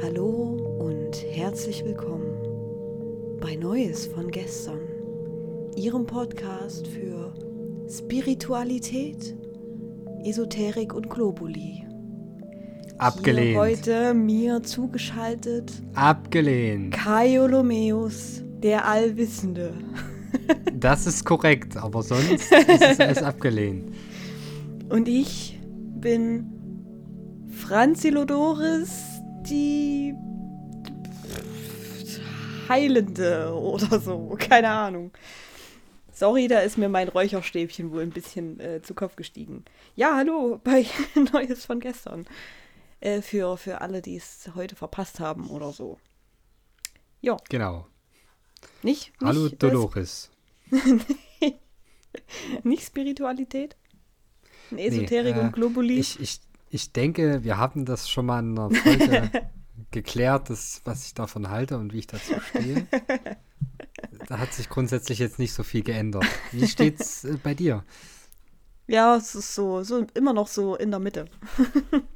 Hallo und herzlich willkommen bei Neues von gestern, Ihrem Podcast für Spiritualität, Esoterik und Globuli. Abgelehnt. Hier heute mir zugeschaltet Abgelehnt. Kai Olomeus, der Allwissende. Das ist korrekt, aber sonst ist es alles abgelehnt. Und ich bin Franzi Lodoris, die Heilende oder so. Keine Ahnung. Sorry, da ist mir mein Räucherstäbchen wohl ein bisschen äh, zu Kopf gestiegen. Ja, hallo bei Neues von gestern. Äh, für, für alle, die es heute verpasst haben oder so. Ja, Genau. nicht? Hallo nicht, äh, Dolores. nicht Spiritualität? Esoterik Nee, äh, und Globuli? Ich, ich, ich denke, wir haben das schon mal in einer Folge geklärt, das, was ich davon halte und wie ich dazu stehe. Da hat sich grundsätzlich jetzt nicht so viel geändert. Wie steht's äh, bei dir? ja, es ist so, so immer noch so in der Mitte.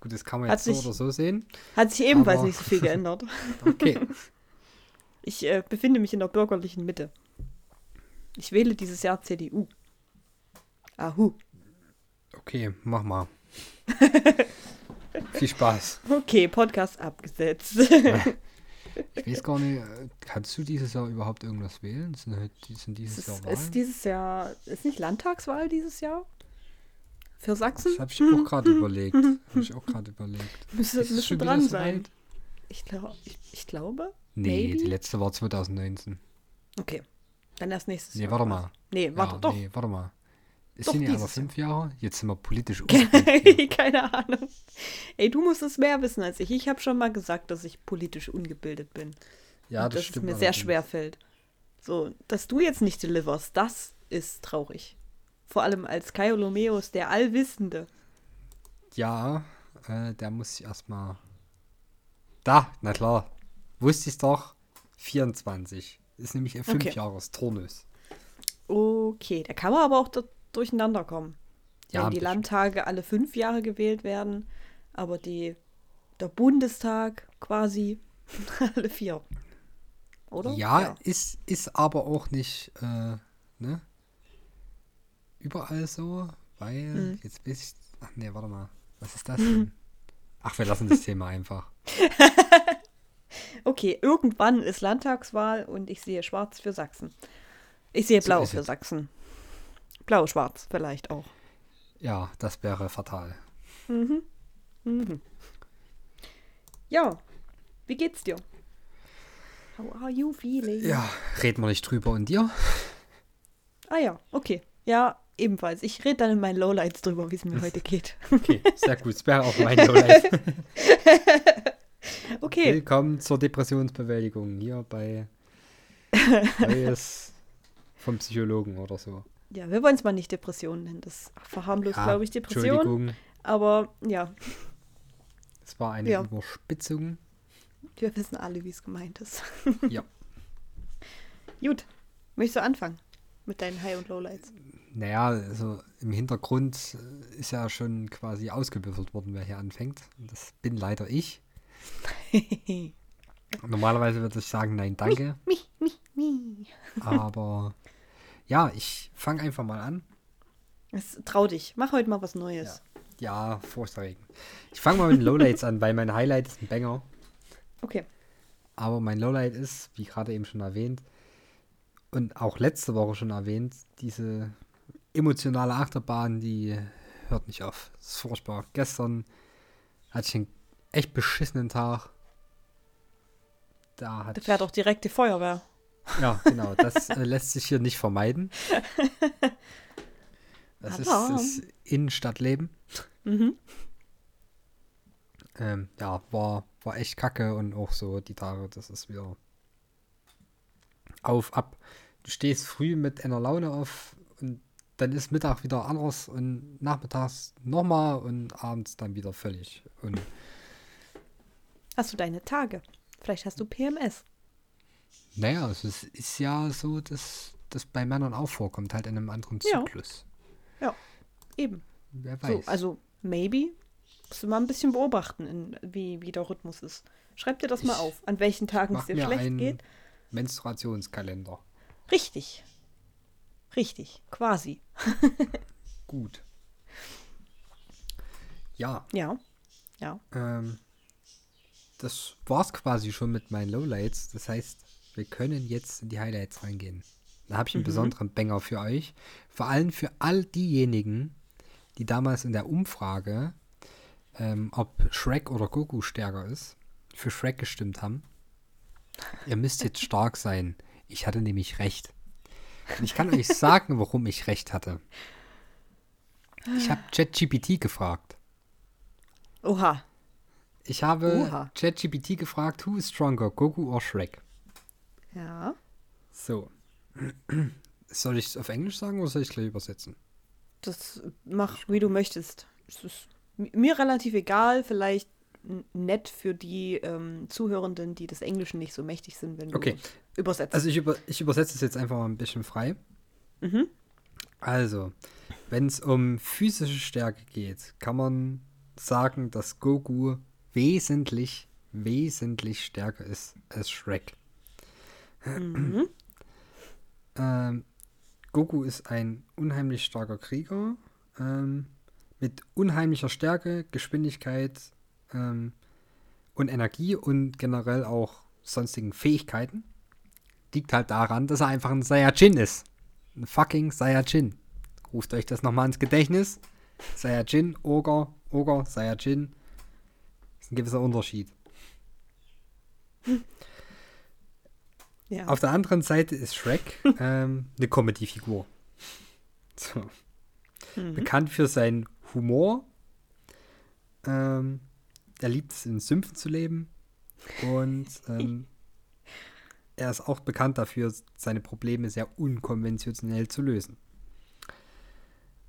Gut, das kann man jetzt so sich- oder so sehen. Hat sich ebenfalls Aber- nicht so viel geändert. Okay. Ich äh, befinde mich in der bürgerlichen Mitte. Ich wähle dieses Jahr CDU. Ahu. Okay, mach mal. Viel Spaß. Okay, Podcast abgesetzt. Ich weiß gar nicht, äh, kannst du dieses Jahr überhaupt irgendwas wählen? Sind, halt- sind dieses Es Jahr ist, Wahlen? ist dieses Jahr, ist nicht Landtagswahl dieses Jahr? Für Sachsen? Das habe ich auch gerade überlegt. Habe ich auch gerade überlegt. Müsste, Ist wieder dran sein. Ich, glaub, ich, ich glaube. Nee, Maybe? die letzte war 2019. Okay. Dann erst nächstes Nee, Jahr. warte quasi. mal. Nee, warte ja, doch. Nee, warte mal. Es Doch, sind ja aber fünf Jahre. Jetzt sind wir politisch ungebildet. Keine Ahnung. Ey, du musst es mehr wissen als ich. Ich habe schon mal gesagt, dass ich politisch ungebildet bin. ja, Und das dass stimmt. es mir sehr schwer fällt. So, dass du jetzt nicht deliverst, das ist traurig. Vor allem als Kai Olomeus, der Allwissende. Ja, äh, der muss sich erstmal. Da, na klar. Wusste ich doch. 24. Ist nämlich ein Okay. Fünfjahres-Turnus. Okay, da kann man aber auch da durcheinander kommen. Ja, Wenn die. Landtage alle fünf Jahre gewählt werden, aber die, der Bundestag quasi alle vier. Oder? Ja, Ist, ist aber auch nicht, äh, ne? Überall so, weil, Mhm. jetzt weiß ich, ach nee, warte mal, was ist das denn? Ach, wir lassen das Thema einfach. Okay, irgendwann ist Landtagswahl und ich sehe schwarz für Sachsen. Ich sehe So blau ist für es. Sachsen. Blau-schwarz vielleicht auch. Ja, das wäre fatal. Mhm. Ja, wie geht's dir? How are you feeling? Ja, reden wir nicht drüber und dir? Ah ja, okay. Ja, ebenfalls. Ich rede dann in meinen Lowlights drüber, wie es mir heute geht. Okay, sehr gut, das wäre auch mein Lowlight. Okay, Willkommen zur Depressionsbewältigung hier bei Neues vom Psychologen oder so. Ja, wir wollen es mal nicht Depressionen nennen. Das verharmlost, Ja, glaube ich, Depression. Aber ja, es war eine Ja. Überspitzung. wir wissen alle, wie es gemeint ist. Ja. Gut, möchtest du anfangen mit deinen High- und Lowlights? Naja, also im Hintergrund äh, ist ja schon quasi ausgewürfelt worden, wer hier anfängt. Das bin leider ich. Normalerweise würde ich sagen, nein, danke. mi, mi, mi. Aber ja, ich fange einfach mal an. Es, trau dich, mach heute mal was Neues. Ja, furchterregend. Ich fange mal mit den Lowlights an, weil mein Highlight ist ein Banger. Okay. Aber mein Lowlight ist, wie gerade eben schon erwähnt, und auch letzte Woche schon erwähnt, diese emotionale Achterbahn, die hört nicht auf. Das ist furchtbar. Gestern hatte ich einen echt beschissenen Tag. Da hat Da fährt auch direkt die Feuerwehr. Ja, genau. Das äh, lässt sich hier nicht vermeiden. Das ist, ist Innenstadtleben. Mhm. Ähm, ja, war, war echt kacke und auch so die Tage, das ist wieder auf, ab. Du stehst früh mit einer Laune auf und dann ist Mittag wieder anders und nachmittags nochmal und abends dann wieder völlig. Und Hast du deine Tage? Vielleicht hast du PMS. Naja, also es ist ja so, dass das bei Männern auch vorkommt, halt in einem anderen Ja. Zyklus. Ja, eben. Wer So, weiß. also, maybe Musst du mal ein bisschen beobachten, in, wie, wie der Rhythmus ist. Schreib dir das mal Ich auf, an welchen Tagen es dir mir schlecht einen geht. Menstruationskalender. Richtig. Richtig, quasi. Gut. Ja, Ja. Ja. ähm, das war's quasi schon mit meinen Lowlights. Das heißt, wir können jetzt in die Highlights reingehen. Da habe ich einen besonderen Banger für euch. Vor allem für all diejenigen, die damals in der Umfrage, ähm, ob Shrek oder Goku stärker ist, für Shrek gestimmt haben. Ihr müsst jetzt stark sein. Ich hatte nämlich recht. Und ich kann euch sagen, warum ich recht hatte. Ich habe ChatGPT gefragt. Oha. Ich habe. ChatGPT gefragt, who is stronger, Goku or Shrek? Ja. So. Soll ich es auf Englisch sagen oder soll ich es gleich übersetzen? Das mach, wie du möchtest. Es ist mi- mir relativ egal, vielleicht nett für die ähm, Zuhörenden, die des Englischen nicht so mächtig sind, wenn du Okay. übersetzt. Also ich, über, ich übersetze es jetzt einfach mal ein bisschen frei. Mhm. Also, wenn es um physische Stärke geht, kann man sagen, dass Goku wesentlich, wesentlich stärker ist als Shrek. Mhm. Ähm, Goku ist ein unheimlich starker Krieger ähm, mit unheimlicher Stärke, Geschwindigkeit ähm, und Energie und generell auch sonstigen Fähigkeiten. Liegt halt daran, dass er einfach ein Saiyajin ist. Ein fucking Saiyajin. Ruft euch das nochmal ins Gedächtnis. Saiyajin, Ogre, Ogre, Saiyajin. Ist ein gewisser Unterschied. Ja. Auf der anderen Seite ist Shrek ähm, eine Comedy-Figur. So. Mhm. Bekannt für seinen Humor. Ähm, er liebt es, in Sümpfen zu leben. Und ähm, er ist auch bekannt dafür, seine Probleme sehr unkonventionell zu lösen.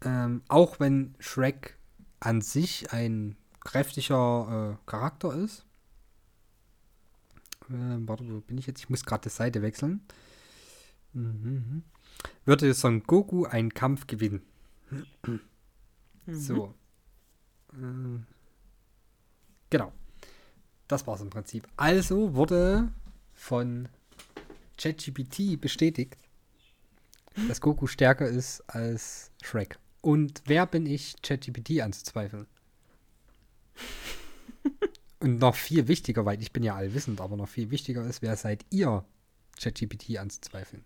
Ähm, auch wenn Shrek an sich ein kräftiger äh, Charakter ist. Ähm, warte, wo bin ich jetzt? Ich muss gerade die Seite wechseln. Mhm. Würde Son Goku einen Kampf gewinnen. Mhm. So. Ähm, genau. Das war's im Prinzip. Also wurde von ChatGPT bestätigt, dass Goku stärker ist als Shrek. Und wer bin ich, ChatGPT anzuzweifeln? Und noch viel wichtiger, weil ich bin ja allwissend, aber noch viel wichtiger ist, wer seid ihr, ChatGPT anzuzweifeln?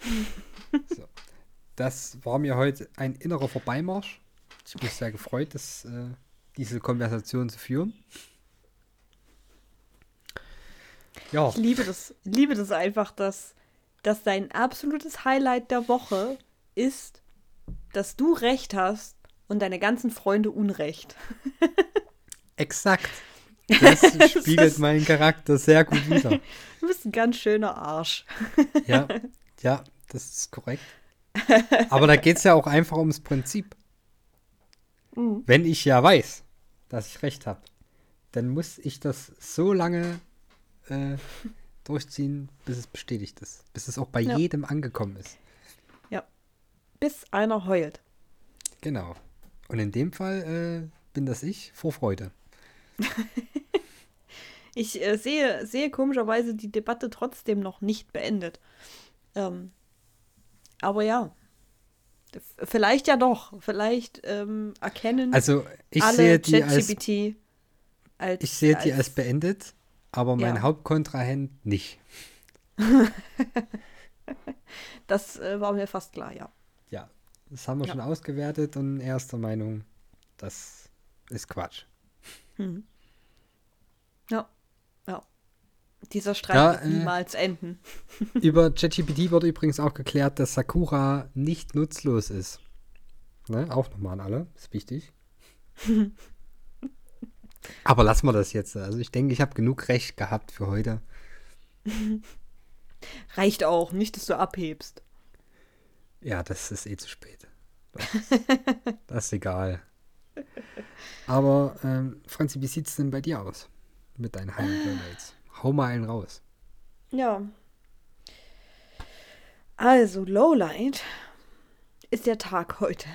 so. Das war mir heute ein innerer Vorbeimarsch. Ich bin sehr gefreut, dass, äh, diese Konversation zu führen. Ja, Ich liebe das, liebe das einfach, dass, dass dein absolutes Highlight der Woche ist, dass du recht hast und deine ganzen Freunde Unrecht. exakt. Das spiegelt meinen Charakter sehr gut wider. Du bist ein ganz schöner Arsch. Ja, ja, das ist korrekt. Aber da geht es ja auch einfach ums Prinzip. Mhm. Wenn ich ja weiß, dass ich recht habe, dann muss ich das so lange äh, durchziehen, bis es bestätigt ist. Bis es auch bei Ja. jedem angekommen ist. Bis einer heult. Genau. Und in dem Fall äh, bin das ich vor Freude. Ich äh, sehe, sehe komischerweise die Debatte trotzdem noch nicht beendet. Ähm, aber ja. Vielleicht ja doch. Vielleicht ähm, erkennen Also ich alle sehe die als ChatGPT als. ich sehe die als beendet, aber mein Ja. Hauptkontrahent nicht. Das äh, war mir fast klar, ja. Ja, das haben wir Ja. schon ausgewertet und er ist der Meinung, das ist Quatsch. Hm. Ja. Ja. Dieser Streit Ja, wird äh, niemals enden. Über ChatGPT wurde übrigens auch geklärt, dass Sakura nicht nutzlos ist. Ne? Auch nochmal an alle, ist wichtig. Aber lassen wir das jetzt. Also ich denke, ich habe genug Recht gehabt für heute. Reicht auch, nicht, dass du abhebst. Ja, das ist eh zu spät. Das das ist egal. Aber, ähm, Franzi, wie sieht es denn bei dir aus? Mit deinen Highlight Lowlights? Hau mal einen raus. Ja. Also, Lowlight ist der Tag heute.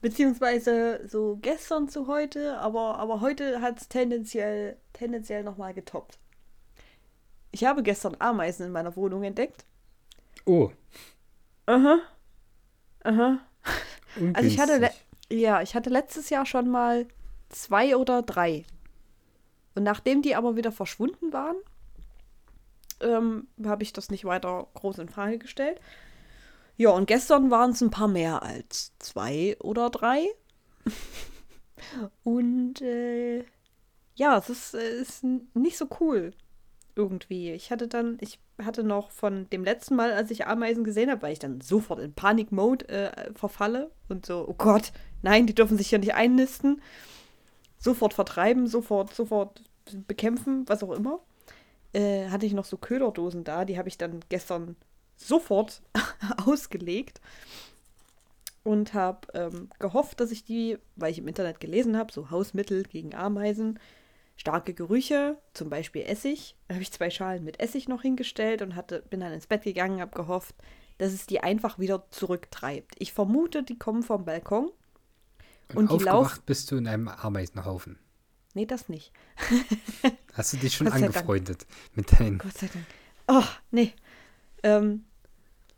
Beziehungsweise so gestern zu heute, aber, aber heute hat es tendenziell, tendenziell nochmal getoppt. Ich habe gestern Ameisen in meiner Wohnung entdeckt. Oh. Aha. Aha. Also ich hatte, ja, ich hatte letztes Jahr schon mal zwei oder drei. Und nachdem die aber wieder verschwunden waren, ähm, habe ich das nicht weiter groß in Frage gestellt. Ja, und gestern waren es ein paar mehr als zwei oder drei. und äh, ja, es ist, äh, ist nicht so cool irgendwie. Ich hatte dann, ich hatte noch von dem letzten Mal, als ich Ameisen gesehen habe, weil ich dann sofort in Panik-Mode äh, verfalle und so, oh Gott, nein, die dürfen sich hier nicht einnisten. Sofort vertreiben, sofort, sofort bekämpfen, was auch immer. Äh, hatte ich noch so Köderdosen da, die habe ich dann gestern sofort ausgelegt und habe ähm, gehofft, dass ich die, weil ich im Internet gelesen habe, so Hausmittel gegen Ameisen, starke Gerüche, zum Beispiel Essig. Habe ich zwei Schalen mit Essig noch hingestellt und hatte, bin dann ins Bett gegangen, habe gehofft, dass es die einfach wieder zurücktreibt. Ich vermute, die kommen vom Balkon. Und, und die aufgewacht Lauf- bist du in einem Ameisenhaufen. Nee, das nicht. Hast du dich schon Dank. angefreundet mit deinen. Gott sei Dank. Oh, nee. Ähm,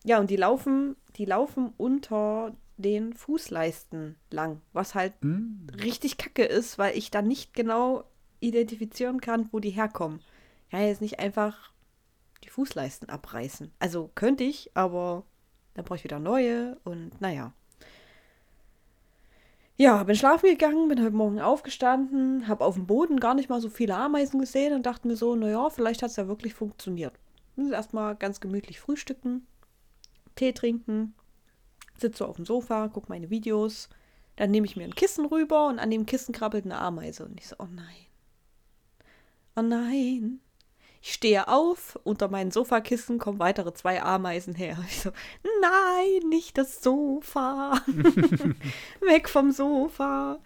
ja, und die laufen, die laufen unter den Fußleisten lang, was halt Hm? richtig kacke ist, weil ich dann nicht genau identifizieren kann, wo die herkommen. Kann jetzt nicht einfach die Fußleisten abreißen. Also könnte ich, aber dann brauche ich wieder neue und naja. Ja, bin schlafen gegangen, bin heute Morgen aufgestanden, habe auf dem Boden gar nicht mal so viele Ameisen gesehen und dachte mir so, naja, vielleicht hat es ja wirklich funktioniert. Muss erstmal ganz gemütlich frühstücken, Tee trinken, sitze auf dem Sofa, gucke meine Videos, dann nehme ich mir ein Kissen rüber und an dem Kissen krabbelt eine Ameise. Und ich so, oh nein. Oh nein. Ich stehe auf, unter meinem Sofakissen kommen weitere zwei Ameisen her. Ich so, nein, nicht das Sofa. Weg vom Sofa.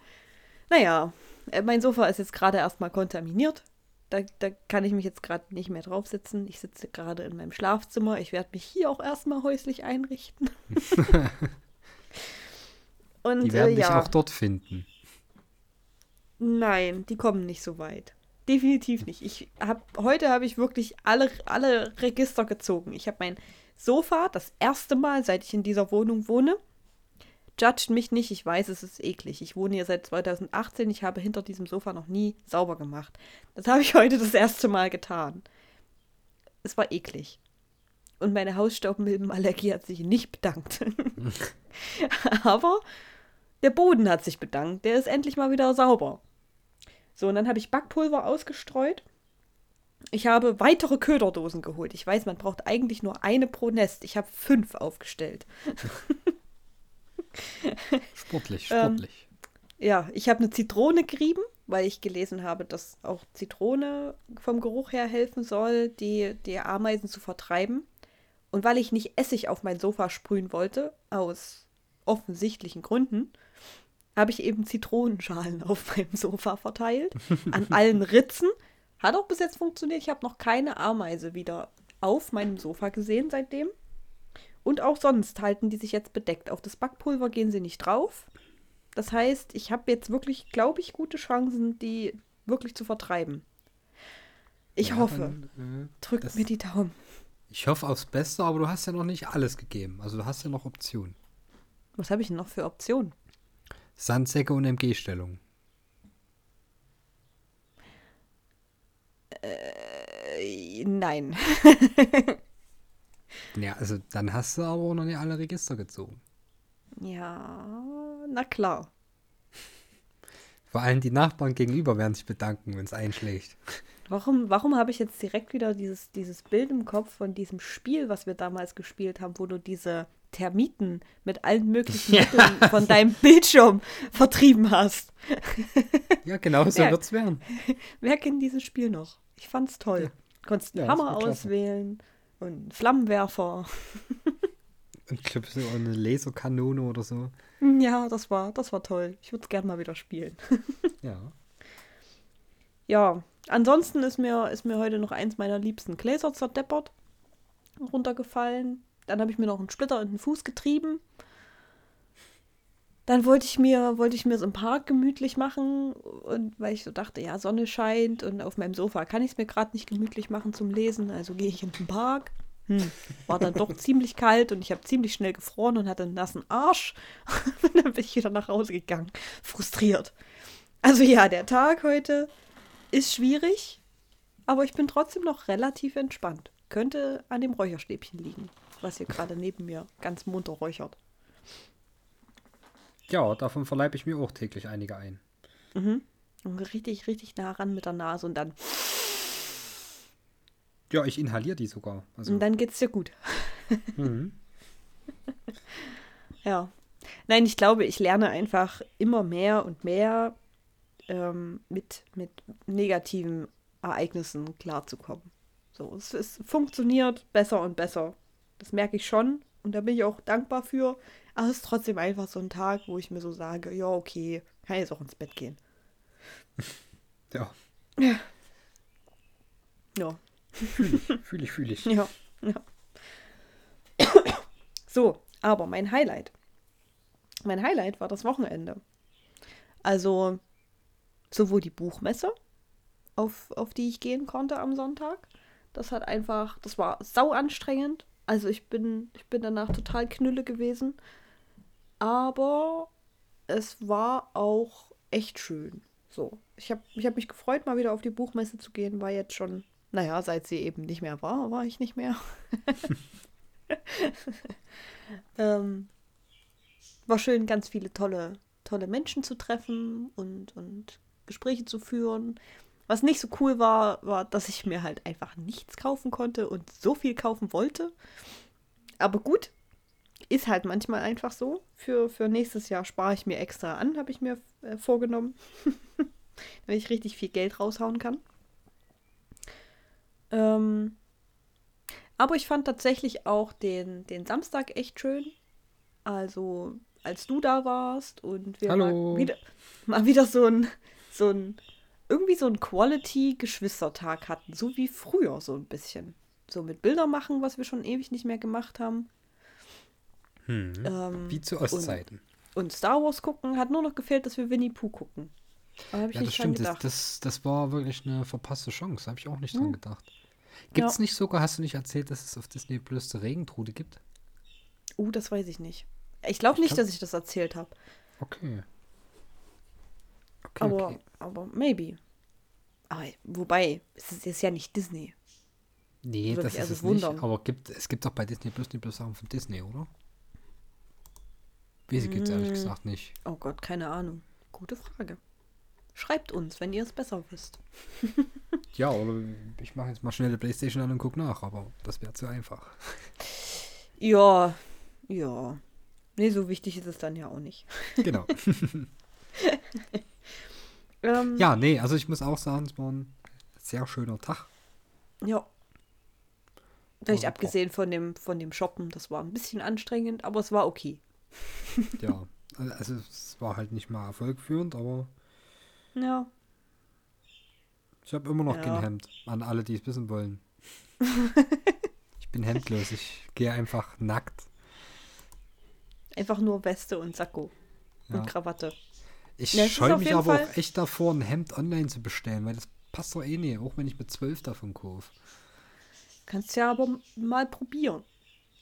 Naja, äh, mein Sofa ist jetzt gerade erstmal kontaminiert. Da, da kann ich mich jetzt gerade nicht mehr draufsetzen. Ich sitze gerade in meinem Schlafzimmer. Ich werde mich hier auch erstmal häuslich einrichten. Und Die werden äh, dich ja. auch dort finden. Nein, die kommen nicht so weit. Definitiv nicht. Ich hab, heute habe ich wirklich alle, alle Register gezogen. Ich habe mein Sofa das erste Mal, seit ich in dieser Wohnung wohne. Judgt mich nicht, ich weiß, es ist eklig. Ich wohne hier seit 2018, ich habe hinter diesem Sofa noch nie sauber gemacht. Das habe ich heute das erste Mal getan. Es war eklig. Und meine Hausstaubmilbenallergie hat sich nicht bedankt. Aber der Boden hat sich bedankt. Der ist endlich mal wieder sauber. So, und dann habe ich Backpulver ausgestreut. Ich habe weitere Köderdosen geholt. Ich weiß, man braucht eigentlich nur eine pro Nest. Ich habe fünf aufgestellt. Sportlich, Ähm, sportlich. Ja, ich habe eine Zitrone gerieben, weil ich gelesen habe, dass auch Zitrone vom Geruch her helfen soll, die, die Ameisen zu vertreiben. Und weil ich nicht Essig auf mein Sofa sprühen wollte, aus offensichtlichen Gründen, habe ich eben Zitronenschalen auf meinem Sofa verteilt. An allen Ritzen. Hat auch bis jetzt funktioniert. Ich habe noch keine Ameise wieder auf meinem Sofa gesehen seitdem. Und auch sonst halten die sich jetzt bedeckt. Auf das Backpulver gehen sie nicht drauf. Das heißt, ich habe jetzt wirklich, glaube ich, gute Chancen, die wirklich zu vertreiben. Ich Ja, hoffe. dann, äh, Drückt mir die Daumen. ich hoffe aufs Beste, aber du hast ja noch nicht alles gegeben. Also du hast ja noch Optionen. Was habe ich denn noch für Optionen? Sandsäcke und MG-Stellung. Äh, nein. Ja, also dann hast du aber auch noch nicht alle Register gezogen. Ja, na klar. Vor allem die Nachbarn gegenüber werden sich bedanken, wenn es einschlägt. Warum, warum habe ich jetzt direkt wieder dieses, dieses Bild im Kopf von diesem Spiel, was wir damals gespielt haben, wo du diese Termiten mit allen möglichen Ja. Mitteln von deinem Bildschirm vertrieben hast? Ja, genau so Ja. wird's werden. Wer kennt dieses Spiel noch? Ich fand's toll. Konntest einen Ja, Hammer klasse. auswählen und einen Flammenwerfer. Und ich glaube, so eine Laserkanone oder so. Ja, das war, das war toll. Ich würde es gerne mal wieder spielen. Ja. Ja, ansonsten ist mir, ist mir heute noch eins meiner liebsten Gläser zerdeppert, runtergefallen. Dann habe ich mir noch einen Splitter in den Fuß getrieben. dann wollte ich mir, wollte ich mir so einen Park gemütlich machen und weil ich so dachte, ja, Sonne scheint und auf meinem Sofa kann ich es mir gerade nicht gemütlich machen zum Lesen, also gehe ich in den Park. Hm. War dann doch ziemlich kalt und ich habe ziemlich schnell gefroren und hatte einen nassen Arsch. dann bin ich wieder nach Hause gegangen. Frustriert. Also ja, der Tag heute ist schwierig, aber ich bin trotzdem noch relativ entspannt. Könnte an dem Räucherstäbchen liegen, was hier gerade neben mir ganz munter räuchert. Ja, davon verleibe ich mir auch täglich einige ein. Mhm. Und richtig, richtig nah ran mit der Nase und dann. Ja, ich inhaliere die sogar. Also. Und dann geht's dir gut. Mhm. ja. Nein, ich glaube, ich lerne einfach immer mehr und mehr ähm, mit, mit negativen Ereignissen klarzukommen. So, es, es funktioniert besser und besser. Das merke ich schon und da bin ich auch dankbar für. Aber es ist trotzdem einfach so ein Tag, wo ich mir so sage, ja, okay, kann jetzt auch ins Bett gehen. Ja. Ja. Ja. Fühle ich, fühle ich. Ja, ja. So, aber mein Highlight. Mein Highlight war das Wochenende. Also sowohl die Buchmesse, auf, auf die ich gehen konnte am Sonntag. Das hat einfach, das war sau anstrengend. Also ich bin, ich bin danach total knülle gewesen. Aber es war auch echt schön. So, ich habe ich hab mich gefreut, mal wieder auf die Buchmesse zu gehen. War jetzt schon, naja, seit sie eben nicht mehr war, war ich nicht mehr. ähm, war schön, ganz viele tolle, tolle Menschen zu treffen und, und Gespräche zu führen. Was nicht so cool war, war, dass ich mir halt einfach nichts kaufen konnte und so viel kaufen wollte. Aber gut, ist halt manchmal einfach so. Für, für nächstes Jahr spare ich mir extra an, habe ich mir äh, vorgenommen. Wenn ich richtig viel Geld raushauen kann. Ähm, aber ich fand tatsächlich auch den, den Samstag echt schön. Also, als du da warst und wir Hallo. Mal, wieder, mal wieder so ein, so ein, irgendwie so ein Quality-Geschwistertag hatten. So wie früher, so ein bisschen. So mit Bilder machen, was wir schon ewig nicht mehr gemacht haben. Hm. Ähm, Wie zu Ostzeiten. Und, und Star Wars gucken hat nur noch gefehlt, dass wir Winnie Pooh gucken. Da Ja, nicht das dran stimmt. Das, gedacht. das, das war wirklich eine verpasste Chance. Da habe ich auch nicht dran Hm. gedacht. Gibt es Ja. nicht sogar, hast du nicht erzählt, dass es auf Disney Plus eine Regentrude gibt? Uh, das weiß ich nicht. Ich glaube nicht, glaub- dass ich das erzählt habe. Okay. Okay, Aber, okay. aber maybe. Aber wobei, es ist, ist ja nicht Disney. Nee, würde das ist also es wundern. nicht. Aber gibt, es gibt doch bei Disney Plus die Plus Sachen von Disney, oder? Weiß ich jetzt ehrlich Mm. gesagt nicht. Oh Gott, keine Ahnung. Gute Frage. Schreibt uns, wenn ihr es besser wisst. Ja, oder ich mache jetzt mal schnell die Playstation an und guck nach, aber das wäre zu einfach. Ja, ja. Nee, so wichtig ist es dann ja auch nicht. Genau. Ähm, ja, nee, also ich muss auch sagen, es war ein sehr schöner Tag. Ja. Vielleicht Also, abgesehen von dem, von dem Shoppen, das war ein bisschen anstrengend, aber es war okay. Ja, also es war halt nicht mal erfolgführend, aber Ja. ich habe immer noch Ja. kein Hemd. An alle, die es wissen wollen. ich bin hemdlos. Ich gehe einfach nackt. Einfach nur Weste und Sakko Ja. und Krawatte. Ich Ja, scheue mich aber Fall- auch echt davor, ein Hemd online zu bestellen, weil das passt doch eh nicht, auch wenn ich mit zwölf davon kaufe. Kannst ja aber mal probieren.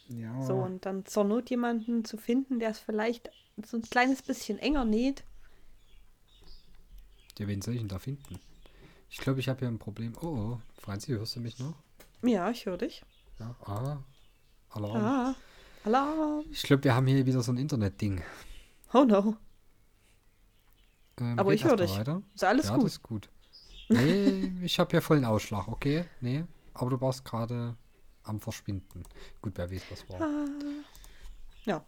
Ja. So, und dann zur Not jemanden zu finden, der es vielleicht so ein kleines bisschen enger näht. Ja, wen soll ich denn da finden? Ich glaube, ich habe hier ein Problem. Oh, oh, Franzi, hörst du mich noch? Ja, ich höre dich. Ja, ah. Alarm. Ah, Alarm. Ich glaube, wir haben hier wieder so ein Internet-Ding. Oh no. Ähm, Aber ich höre dich. Weiter. Ist alles ja, gut. ist gut. Nee, ich habe hier vollen Ausschlag, okay? Nee, aber du warst gerade am Verschwinden. Gut, wer weiß, was war. Ah. Ja.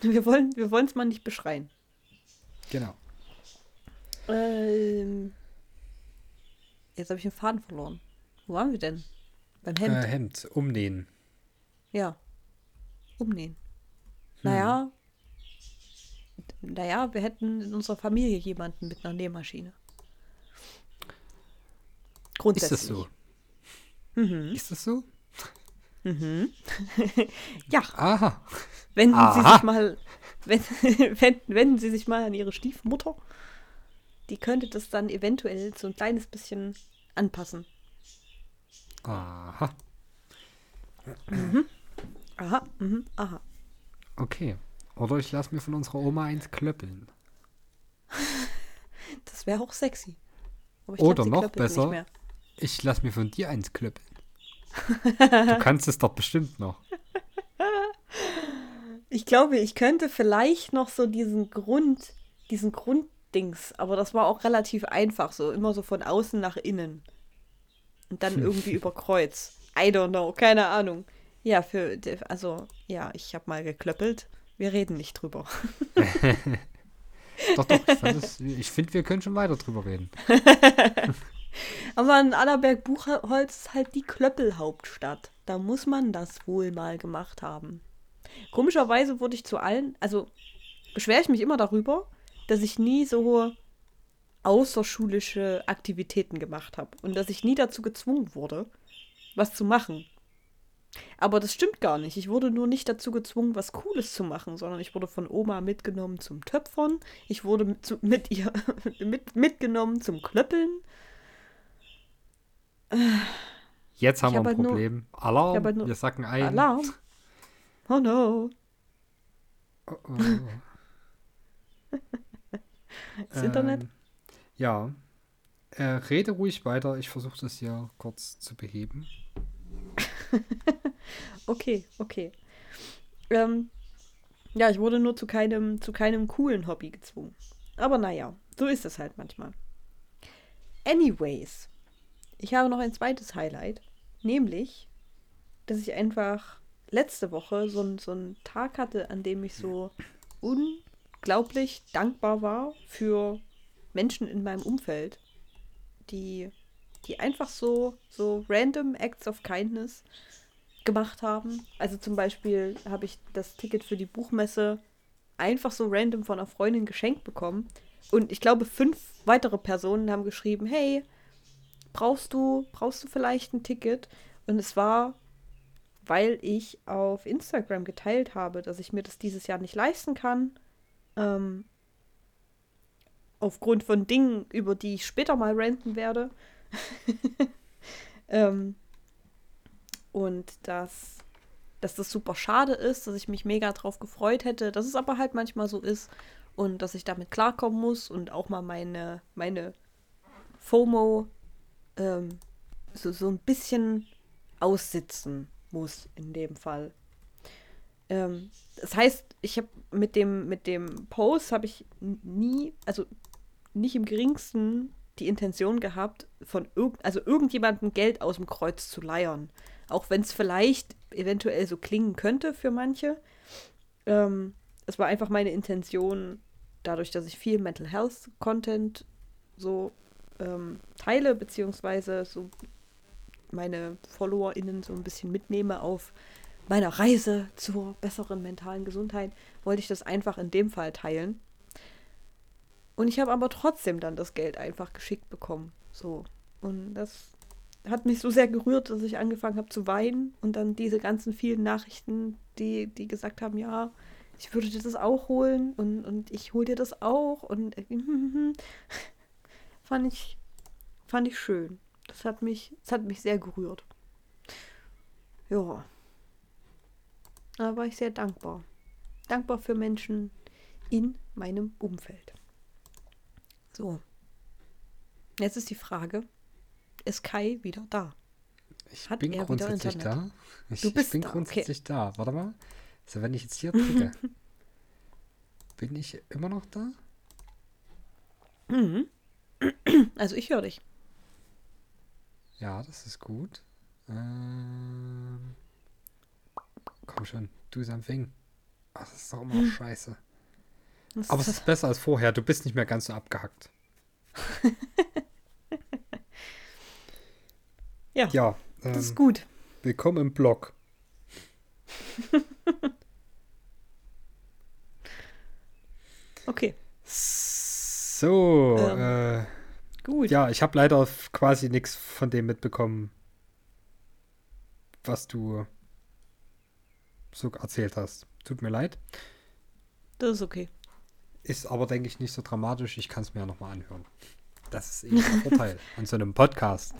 Wir wollen wir es mal nicht beschreien. Genau. Ähm, jetzt habe ich den Faden verloren. Wo waren wir denn? Beim Hemd. Äh, Hemd, umnähen. Ja. Umnähen. Hm. Naja. Naja, wir hätten in unserer Familie jemanden mit einer Nähmaschine. Ist Grundsätzlich. das so? Mhm. Ist das so? Mhm. ja, Aha. wenden Sie Aha. sich mal, wenden, wenden Sie sich mal an Ihre Stiefmutter. Die könnte das dann eventuell so ein kleines bisschen anpassen. Aha. Aha, mhm, aha. Okay. Oder ich lasse mir von unserer Oma eins klöppeln. Das wäre auch sexy. Aber ich Oder glaub, noch besser. Ich lasse mir von dir eins klöppeln. du kannst es doch bestimmt noch. Ich glaube, ich könnte vielleicht noch so diesen Grund, diesen Grunddings, aber das war auch relativ einfach, so immer so von außen nach innen. Und dann irgendwie über Kreuz. I don't know, keine Ahnung. Ja, für, also, ja, ich habe mal geklöppelt. Wir reden nicht drüber. Doch, doch. Ich, ich finde, wir können schon weiter drüber reden. Aber in Allerberg-Buchholz ist halt die Klöppelhauptstadt. Da muss man das wohl mal gemacht haben. Komischerweise wurde ich zu allen, also beschwere ich mich immer darüber, dass ich nie so außerschulische Aktivitäten gemacht habe und dass ich nie dazu gezwungen wurde, was zu machen. Aber das stimmt gar nicht. Ich wurde nur nicht dazu gezwungen, was Cooles zu machen, sondern ich wurde von Oma mitgenommen zum Töpfern. Ich wurde mit, zu, mit ihr mit, mitgenommen zum Klöppeln. Jetzt haben Ich wir hab ein halt nur- Problem. Alarm, ich hab halt nur- wir sacken ein. Alarm. Oh no. Oh, oh. Das Internet? Ähm, ja. Äh, rede ruhig weiter. Ich versuche das hier kurz zu beheben. Okay, okay. Ähm, ja, ich wurde nur zu keinem, zu keinem coolen Hobby gezwungen. Aber naja, so ist es halt manchmal. Anyways, ich habe noch ein zweites Highlight, nämlich, dass ich einfach letzte Woche so, so einen Tag hatte, an dem ich so unglaublich dankbar war für Menschen in meinem Umfeld, die, die einfach so, so random Acts of Kindness gemacht haben. Also zum Beispiel habe ich das Ticket für die Buchmesse einfach so random von einer Freundin geschenkt bekommen. Und ich glaube, fünf weitere Personen haben geschrieben, hey, brauchst du, brauchst du vielleicht ein Ticket? Und es war, weil ich auf Instagram geteilt habe, dass ich mir das dieses Jahr nicht leisten kann. Ähm, aufgrund von Dingen, über die ich später mal ranten werde. ähm, und dass, dass das super schade ist, dass ich mich mega drauf gefreut hätte, dass es aber halt manchmal so ist und dass ich damit klarkommen muss und auch mal meine, meine FOMO ähm, so, so ein bisschen aussitzen muss in dem Fall. Ähm, das heißt, ich habe mit dem, mit dem Post habe ich nie, also nicht im geringsten die Intention gehabt, von irgend, also irgendjemandem Geld aus dem Kreuz zu leiern. Auch wenn es vielleicht eventuell so klingen könnte für manche. Ähm, es war einfach meine Intention, dadurch, dass ich viel Mental Health Content so ähm, teile, beziehungsweise so meine FollowerInnen so ein bisschen mitnehme auf meiner Reise zur besseren mentalen Gesundheit, wollte ich das einfach in dem Fall teilen. Und ich habe aber trotzdem dann das Geld einfach geschickt bekommen. So. Und das hat mich so sehr gerührt, dass ich angefangen habe zu weinen und dann diese ganzen vielen Nachrichten, die, die gesagt haben, ja, ich würde dir das auch holen und, und ich hole dir das auch und fand ich fand ich schön. Das hat mich das hat mich sehr gerührt. Ja. Da war ich sehr dankbar. Dankbar für Menschen in meinem Umfeld. So. Jetzt ist die Frage, ist Kai wieder da? Ich Hat bin grundsätzlich da. Ich, Du bist ich bin da, okay. grundsätzlich da. Warte mal. Also wenn ich jetzt hier drücke, bin ich immer noch da? Mhm. Also ich höre dich. Ja, das ist gut. Ähm, komm schon, do something. Ach, das ist doch immer noch scheiße. Das Aber es ist besser als vorher. Du bist nicht mehr ganz so abgehackt. ja, Ja, das ist ähm, gut. willkommen im Blog. Okay, So, Ähm, äh, gut. ja, ich habe leider quasi nichts von dem mitbekommen, was du so erzählt hast. Tut mir leid. das ist okay. Ist aber, denke ich, nicht so dramatisch. Ich kann es mir ja nochmal anhören. Das ist eben der Vorteil an so einem Podcast.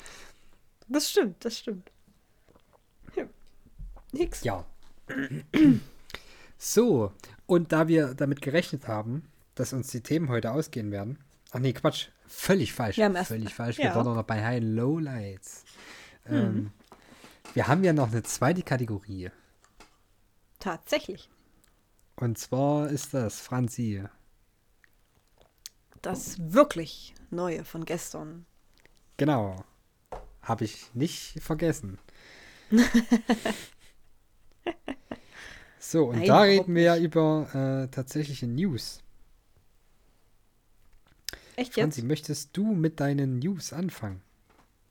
Das stimmt, das stimmt. Ja. Nix. Ja. So, und da wir damit gerechnet haben, dass uns die Themen heute ausgehen werden. Ach nee, Quatsch. Völlig falsch. Wir haben erst- Völlig falsch. Wir ja. waren noch bei High Lowlights. Mhm. Ähm, wir haben ja noch eine zweite Kategorie. Tatsächlich. Und zwar ist das, Franzi. Das wirklich Neue von gestern. Genau. Habe ich nicht vergessen. so, und Nein, da reden wir ja über äh, tatsächliche News. Echt Franzi, jetzt? möchtest du mit deinen News anfangen?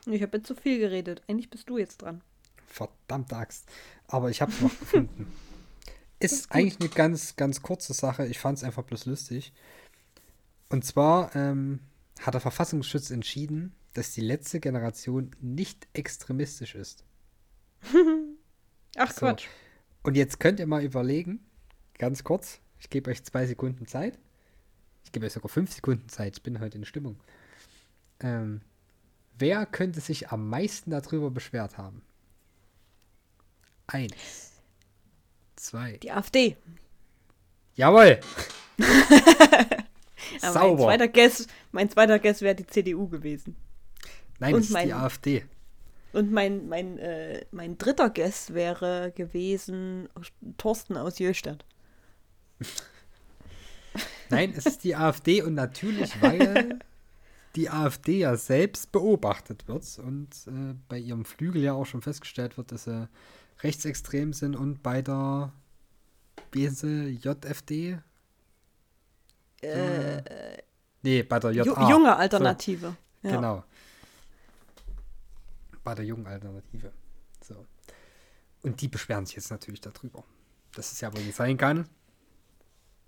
Ich habe jetzt zu viel geredet. Eigentlich bist du jetzt dran. Verdammte Axt. Aber ich habe es noch gefunden. Ist, ist eigentlich eine ganz, ganz kurze Sache. Ich fand es einfach bloß lustig. Und zwar ähm, hat der Verfassungsschutz entschieden, dass die letzte Generation nicht extremistisch ist. Ach So. Quatsch. Und jetzt könnt ihr mal überlegen, ganz kurz, ich gebe euch zwei Sekunden Zeit. Ich gebe euch sogar fünf Sekunden Zeit, ich bin heute in Stimmung. Ähm, wer könnte sich am meisten darüber beschwert haben? Eins. Zwei. Die AfD. Jawohl! Aber Mein Sauber! zweiter Guess, mein zweiter Guess wäre die CDU gewesen. Nein, und das ist mein- die AfD. Und mein, mein, äh, mein dritter Guess wäre gewesen Thorsten aus Jöstadt. Nein, es ist die AfD und natürlich, weil die AfD ja selbst beobachtet wird und äh, bei ihrem Flügel ja auch schon festgestellt wird, dass sie rechtsextrem sind und bei der wie heißt sie, JFD? Äh, Nee, bei der JA. junge Alternative. So, Ja. Genau. Bei der jungen Alternative. So. Und die beschweren sich jetzt natürlich darüber. Dass es ja wohl nicht sein kann.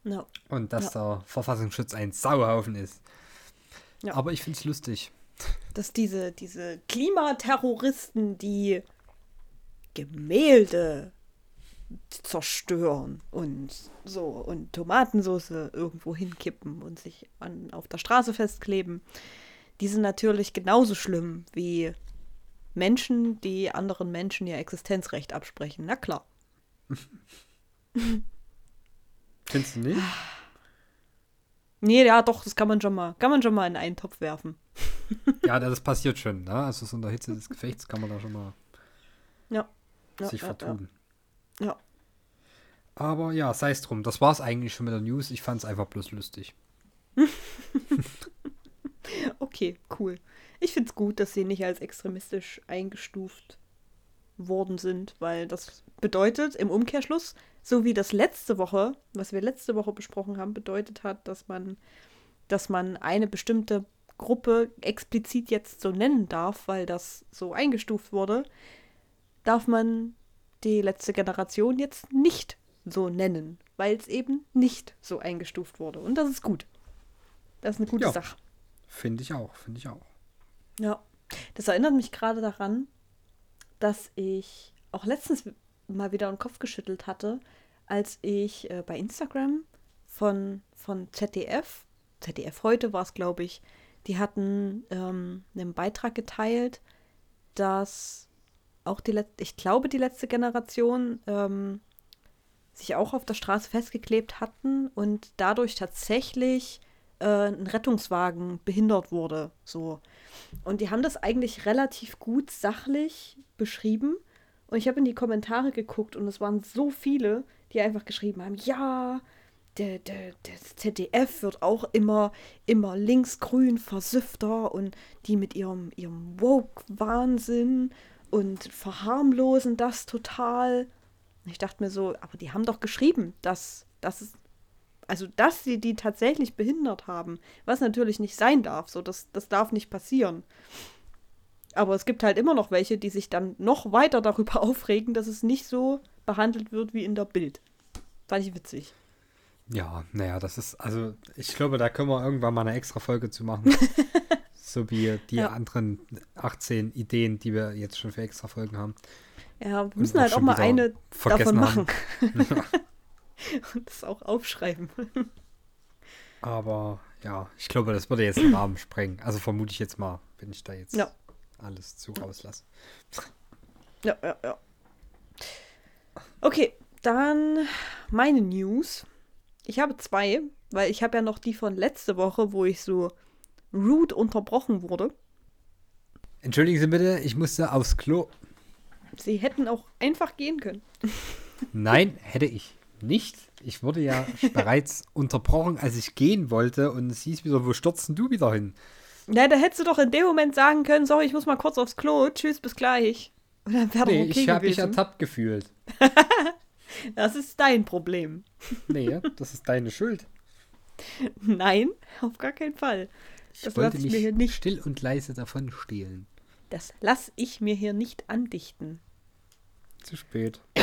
Ja. Und dass der Verfassungsschutz ein Sauhaufen ist. Ja. Aber ich finde es lustig. Dass diese, diese Klimaterroristen, die Gemälde zerstören und so und Tomatensauce irgendwo hinkippen und sich an, auf der Straße festkleben, die sind natürlich genauso schlimm wie Menschen, die anderen Menschen ihr Existenzrecht absprechen. Na klar. Findest du nicht? Nee, ja, doch, das kann man schon mal, kann man schon mal in einen Topf werfen. ja, das passiert schon. Ne? Also so in der Hitze des Gefechts kann man da schon mal Ja. sich ja, vertun. Ja. Ja. Aber ja, sei es drum. Das war es eigentlich schon mit der News. Ich fand es einfach bloß lustig. Okay, cool. Ich finde es gut, dass sie nicht als extremistisch eingestuft worden sind, weil das bedeutet im Umkehrschluss, so wie das letzte Woche, was wir letzte Woche besprochen haben, bedeutet hat, dass man, dass man eine bestimmte Gruppe explizit jetzt so nennen darf, weil das so eingestuft wurde, darf man die letzte Generation jetzt nicht so nennen, weil es eben nicht so eingestuft wurde. Und das ist gut. Das ist eine gute Ja. Sache. Finde ich auch, finde ich auch. Ja, das erinnert mich gerade daran, dass ich auch letztens mal wieder den Kopf geschüttelt hatte, als ich äh, bei Instagram von, von ZDF, ZDF heute war es, glaube ich, die hatten ähm, einen Beitrag geteilt, dass auch die letzte, ich glaube, die letzte Generation ähm, sich auch auf der Straße festgeklebt hatten und dadurch tatsächlich äh, ein Rettungswagen behindert wurde. So. Und die haben das eigentlich relativ gut sachlich beschrieben. Und ich habe in die Kommentare geguckt und es waren so viele, die einfach geschrieben haben, ja, der, der, das ZDF wird auch immer, immer linksgrün versüfter und die mit ihrem, ihrem Woke-Wahnsinn und verharmlosen das total. Ich dachte mir so, aber die haben doch geschrieben, dass, dass es also dass sie die tatsächlich behindert haben, was natürlich nicht sein darf, so das, das darf nicht passieren. Aber es gibt halt immer noch welche, die sich dann noch weiter darüber aufregen, dass es nicht so behandelt wird wie in der Bild. Fand ich witzig. Ja, naja, das ist, also ich glaube, da können wir irgendwann mal eine extra Folge zu machen. so wie die Ja. anderen 18 Ideen, die wir jetzt schon für extra Folgen haben. Ja, wir müssen halt auch mal eine davon vergessen machen. und das auch aufschreiben. Aber ja, ich glaube, das würde jetzt den Rahmen sprengen. Also vermute ich jetzt mal, wenn ich da jetzt Ja. alles zu rauslasse. Ja, ja, ja. Okay, dann meine News. Ich habe zwei, weil ich habe ja noch die von letzte Woche, wo ich so rude unterbrochen wurde. Entschuldigen Sie bitte, ich musste aufs Klo. Sie hätten auch einfach gehen können. Nein, hätte ich nicht. Ich wurde ja bereits unterbrochen, als ich gehen wollte und es hieß wieder, wo stürzen du wieder hin? Ja, da hättest du doch in dem Moment sagen können, sorry, ich muss mal kurz aufs Klo, tschüss, bis gleich. Und dann wäre Nee, okay ich habe mich ertappt gefühlt. Das ist dein Problem. Nee, das ist deine Schuld. Nein, auf gar keinen Fall. Ich Das wollte lass ich mich mir hier nicht- still und leise davon stehlen. Das lass ich mir hier nicht andichten. Zu spät.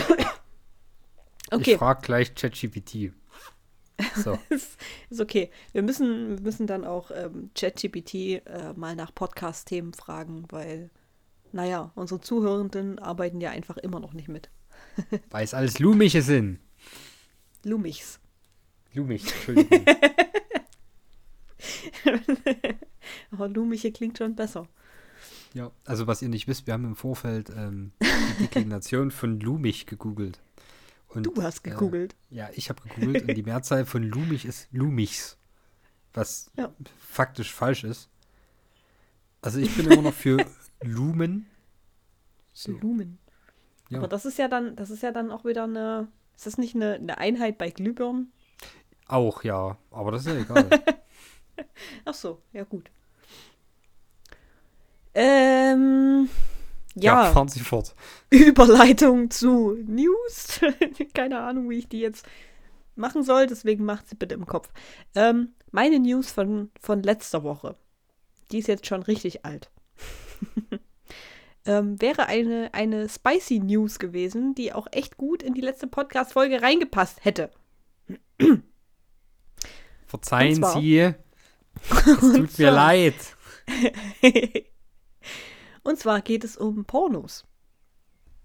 Okay. Ich frage gleich ChatGPT. So, ist, ist okay. Wir müssen, wir müssen dann auch ähm, ChatGPT äh, mal nach Podcast-Themen fragen, weil, naja, unsere Zuhörenden arbeiten ja einfach immer noch nicht mit. weil es alles Lumiche sind. Lumichs. Lumich, Entschuldigung. Aber Lumiche klingt schon besser. ja, also was ihr nicht wisst, wir haben im Vorfeld ähm, die Deklination von Lumich gegoogelt. Und, Du hast gegoogelt. Äh, ja, ich habe gegoogelt und die Mehrzahl von Lumich ist Lumichs. Was Ja. faktisch falsch ist. Also ich bin immer noch für Lumen. So, Lumen. ja. Aber das ist ja dann, das ist ja dann auch wieder eine. Ist das nicht eine, eine Einheit bei Glühbirnen? Auch, ja. Aber das ist ja egal. Ach so, ja gut. Ähm, ja, fahren Sie fort. Überleitung zu News. Keine Ahnung, wie ich die jetzt machen soll, deswegen macht sie bitte im Kopf. Ähm, meine News von, von letzter Woche, die ist jetzt schon richtig alt. ähm, wäre eine, eine Spicy News gewesen, die auch echt gut in die letzte Podcast-Folge reingepasst hätte. Verzeihen zwar- Sie. Es tut mir leid. Und zwar geht es um Pornos.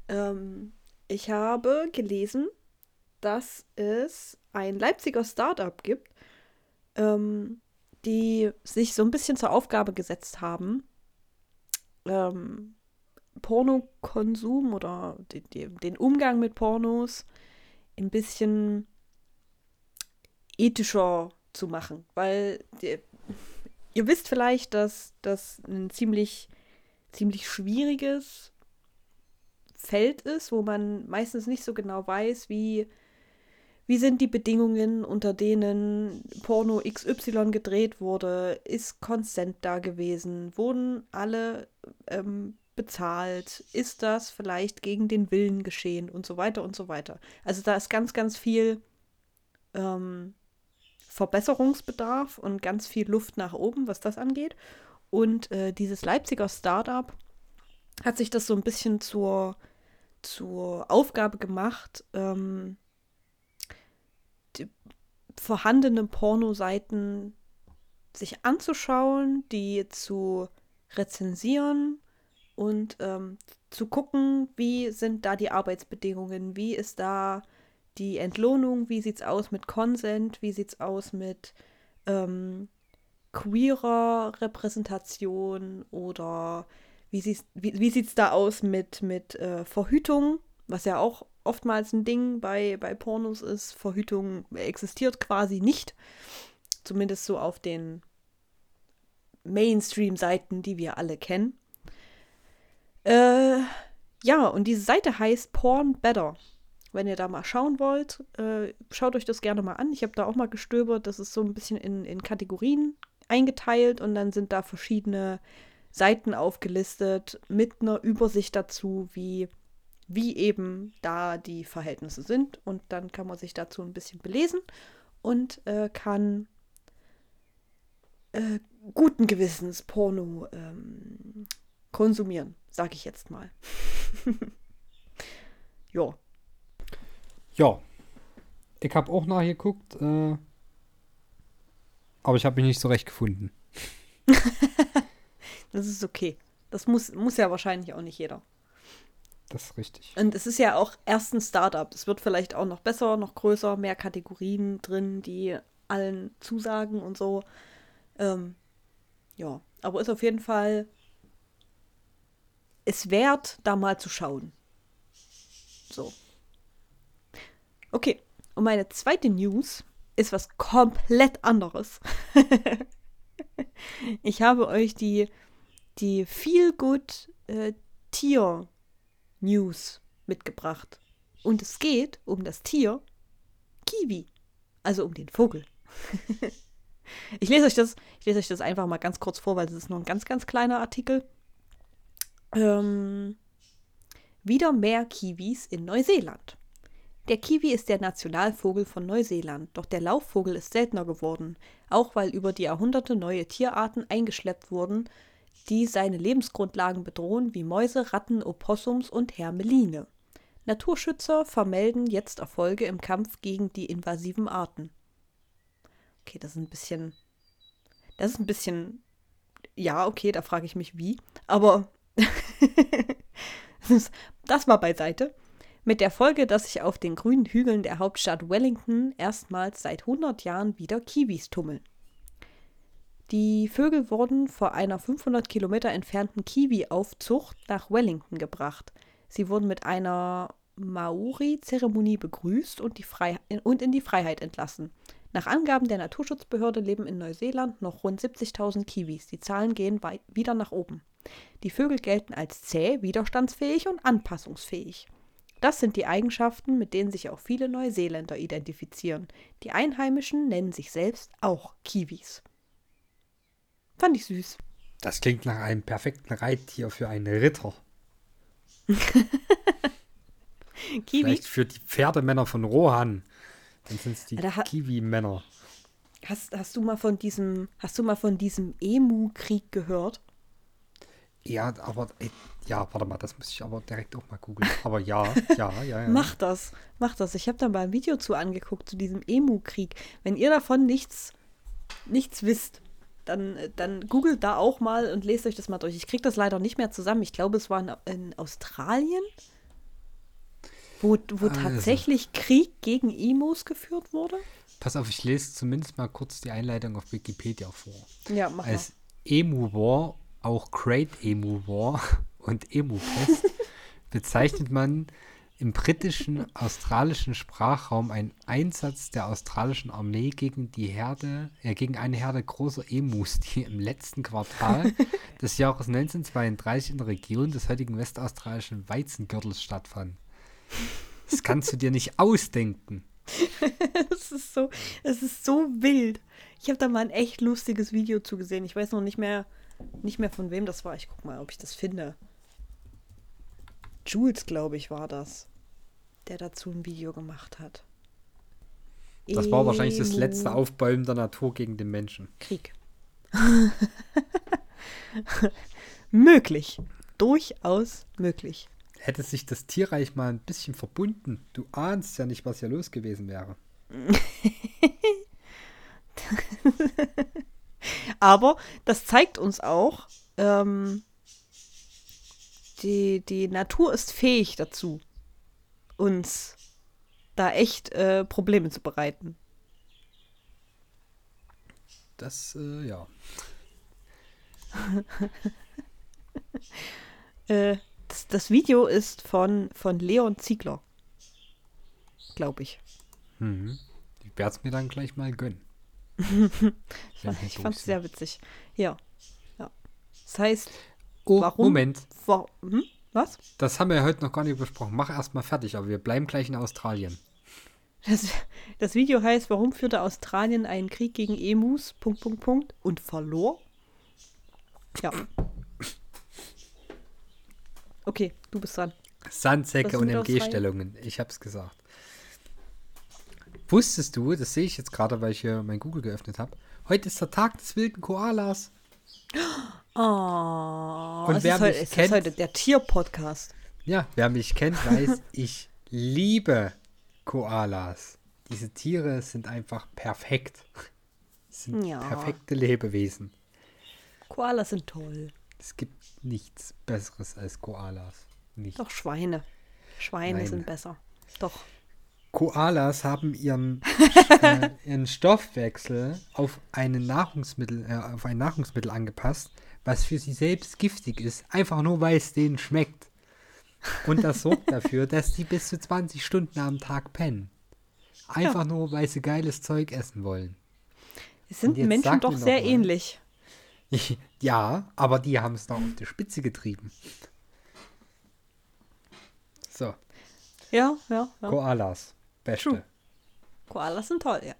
Ähm, ich habe gelesen, dass es ein Leipziger Startup gibt, ähm, die sich so ein bisschen zur Aufgabe gesetzt haben, ähm, Pornokonsum oder die, die, den Umgang mit Pornos ein bisschen ethischer zu machen. Weil die, ihr wisst vielleicht, dass das ein ziemlich, ziemlich schwieriges Feld ist, wo man meistens nicht so genau weiß, wie, wie sind die Bedingungen, unter denen Porno XY gedreht wurde, ist Consent da gewesen, wurden alle ähm, bezahlt, ist das vielleicht gegen den Willen geschehen? Und so weiter und so weiter. Also da ist ganz, ganz viel ähm, Verbesserungsbedarf und ganz viel Luft nach oben, was das angeht. Und äh, dieses Leipziger Startup hat sich das so ein bisschen zur, zur Aufgabe gemacht, ähm, die vorhandenen Pornoseiten sich anzuschauen, die zu rezensieren und ähm, zu gucken, wie sind da die Arbeitsbedingungen, wie ist da die Entlohnung, wie sieht's aus mit Consent, wie sieht's aus mit ähm, queerer Repräsentation oder wie, sieht's- wie, wie sieht es da aus mit, mit äh, Verhütung, was ja auch oftmals ein Ding bei, bei Pornos ist. Verhütung existiert quasi nicht. Zumindest so auf den Mainstream-Seiten, die wir alle kennen. Äh, ja, und diese Seite heißt Porn Better. Wenn ihr da mal schauen wollt, äh, schaut euch das gerne mal an. Ich habe da auch mal gestöbert. Das ist so ein bisschen in, in Kategorien eingeteilt und dann sind da verschiedene Seiten aufgelistet mit einer Übersicht dazu, wie, wie eben da die Verhältnisse sind. Und dann kann man sich dazu ein bisschen belesen und äh, kann äh, guten Gewissens Porno ähm, konsumieren, sage ich jetzt mal. ja. Ja. Ich habe auch nachgeguckt, äh, aber ich habe mich nicht so recht gefunden. Das ist okay. Das muss, muss ja wahrscheinlich auch nicht jeder. Das ist richtig. Und es ist ja auch erst ein Startup. Es wird vielleicht auch noch besser, noch größer, mehr Kategorien drin, die allen zusagen und so. Ähm, ja, aber ist auf jeden Fall es wert, da mal zu schauen. So. Okay, und meine zweite News ist was komplett anderes. ich habe euch die, die Feel Good äh, Tier News mitgebracht. Und es geht um das Tier Kiwi, also um den Vogel. ich lese euch das, ich lese euch das einfach mal ganz kurz vor, weil das ist nur ein ganz, ganz kleiner Artikel. Ähm, wieder mehr Kiwis in Neuseeland. Der Kiwi ist der Nationalvogel von Neuseeland, doch der Laufvogel ist seltener geworden, auch weil über die Jahrhunderte neue Tierarten eingeschleppt wurden, die seine Lebensgrundlagen bedrohen, wie Mäuse, Ratten, Opossums und Hermeline. Naturschützer vermelden jetzt Erfolge im Kampf gegen die invasiven Arten. Okay, das ist ein bisschen. Das ist ein bisschen. Ja, okay, da frage ich mich wie. Aber das mal beiseite. Mit der Folge, dass sich auf den grünen Hügeln der Hauptstadt Wellington erstmals seit 100 Jahren wieder Kiwis tummeln. Die Vögel wurden vor einer 500 Kilometer entfernten Kiwi-Aufzucht nach Wellington gebracht. Sie wurden mit einer Maori-Zeremonie begrüßt und, und, in die Freiheit entlassen. Nach Angaben der Naturschutzbehörde leben in Neuseeland noch rund 70.000 Kiwis. Die Zahlen gehen wieder nach oben. Die Vögel gelten als zäh, widerstandsfähig und anpassungsfähig. Das sind die Eigenschaften, mit denen sich auch viele Neuseeländer identifizieren. Die Einheimischen nennen sich selbst auch Kiwis. Fand ich süß. Das klingt nach einem perfekten Reittier für einen Ritter. Kiwi? Vielleicht für die Pferdemänner von Rohan. Dann sind es die Kiwi-Männer. Hast, hast du mal von diesem, hast du mal von diesem Emu-Krieg gehört? Ja, aber ja, warte mal, das muss ich aber direkt auch mal googeln. Aber ja, ja, ja, ja. Mach das, mach das. Ich habe da mal ein Video zu angeguckt, zu diesem Emu-Krieg. Wenn ihr davon nichts, nichts wisst, dann, dann googelt da auch mal und lest euch das mal durch. Ich kriege das leider nicht mehr zusammen. Ich glaube, es war in, in Australien, wo, wo also. tatsächlich Krieg gegen Emus geführt wurde. Pass auf, ich lese zumindest mal kurz die Einleitung auf Wikipedia vor. Ja, mach Als mal. Emu War, auch Great Emu War und Emu Pest bezeichnet man im britischen, australischen Sprachraum einen Einsatz der australischen Armee gegen die Herde, äh, gegen eine Herde großer Emus, die im letzten Quartal des Jahres 1932 in der Region des heutigen westaustralischen Weizengürtels stattfand. Das kannst du dir nicht ausdenken. das ist so, das ist so wild. Ich habe da mal ein echt lustiges Video zugesehen. Ich weiß noch nicht mehr, nicht mehr von wem das war. Ich guck mal, ob ich das finde. Jules, glaube ich, war das der dazu ein Video gemacht hat. Das war wahrscheinlich das letzte Aufbäumen der Natur gegen den Menschen. Krieg. möglich. Durchaus möglich. Hätte sich das Tierreich mal ein bisschen verbunden, du ahnst ja nicht, was hier los gewesen wäre. Aber das zeigt uns auch, ähm, die, die Natur ist fähig dazu uns da echt äh, Probleme zu bereiten. Das, äh, ja. äh, das, das, Video ist von, von Leon Ziegler. Glaube ich. Mhm. Ich werde es mir dann gleich mal gönnen. ich fand es sehr witzig. Ja. ja. Das heißt, oh, warum? Moment. Warum, hm? Was? Das haben wir ja heute noch gar nicht besprochen. Mach erstmal fertig, aber wir bleiben gleich in Australien. Das, das Video heißt, warum führte Australien einen Krieg gegen Emus, Punkt, Punkt, Punkt, und verlor? Ja. Okay, du bist dran. Sandsäcke und MG-Stellungen. Ich hab's gesagt. Wusstest du, das sehe ich jetzt gerade, weil ich hier mein Google geöffnet habe, heute ist der Tag des wilden Koalas. Oh, und wer mich heute, kennt, ist heute der Tier-Podcast. Ja, wer mich kennt, weiß, ich liebe Koalas. Diese Tiere sind einfach perfekt. Sind ja. perfekte Lebewesen. Koalas sind toll. Es gibt nichts Besseres als Koalas. nicht. Doch, Schweine. Schweine Nein. sind besser. Doch. Koalas haben ihren, äh, ihren Stoffwechsel auf, einen Nahrungsmittel, äh, auf ein Nahrungsmittel angepasst, was für sie selbst giftig ist, einfach nur weil es denen schmeckt. Und das sorgt dafür, dass sie bis zu 20 Stunden am Tag pennen. Einfach nur, weil sie geiles Zeug essen wollen. Es sind Menschen doch sehr mal. ähnlich. Ja, aber die haben es noch auf die Spitze getrieben. So, Ja, ja, ja. Koalas. Beste. True. Koalas sind toll, ja.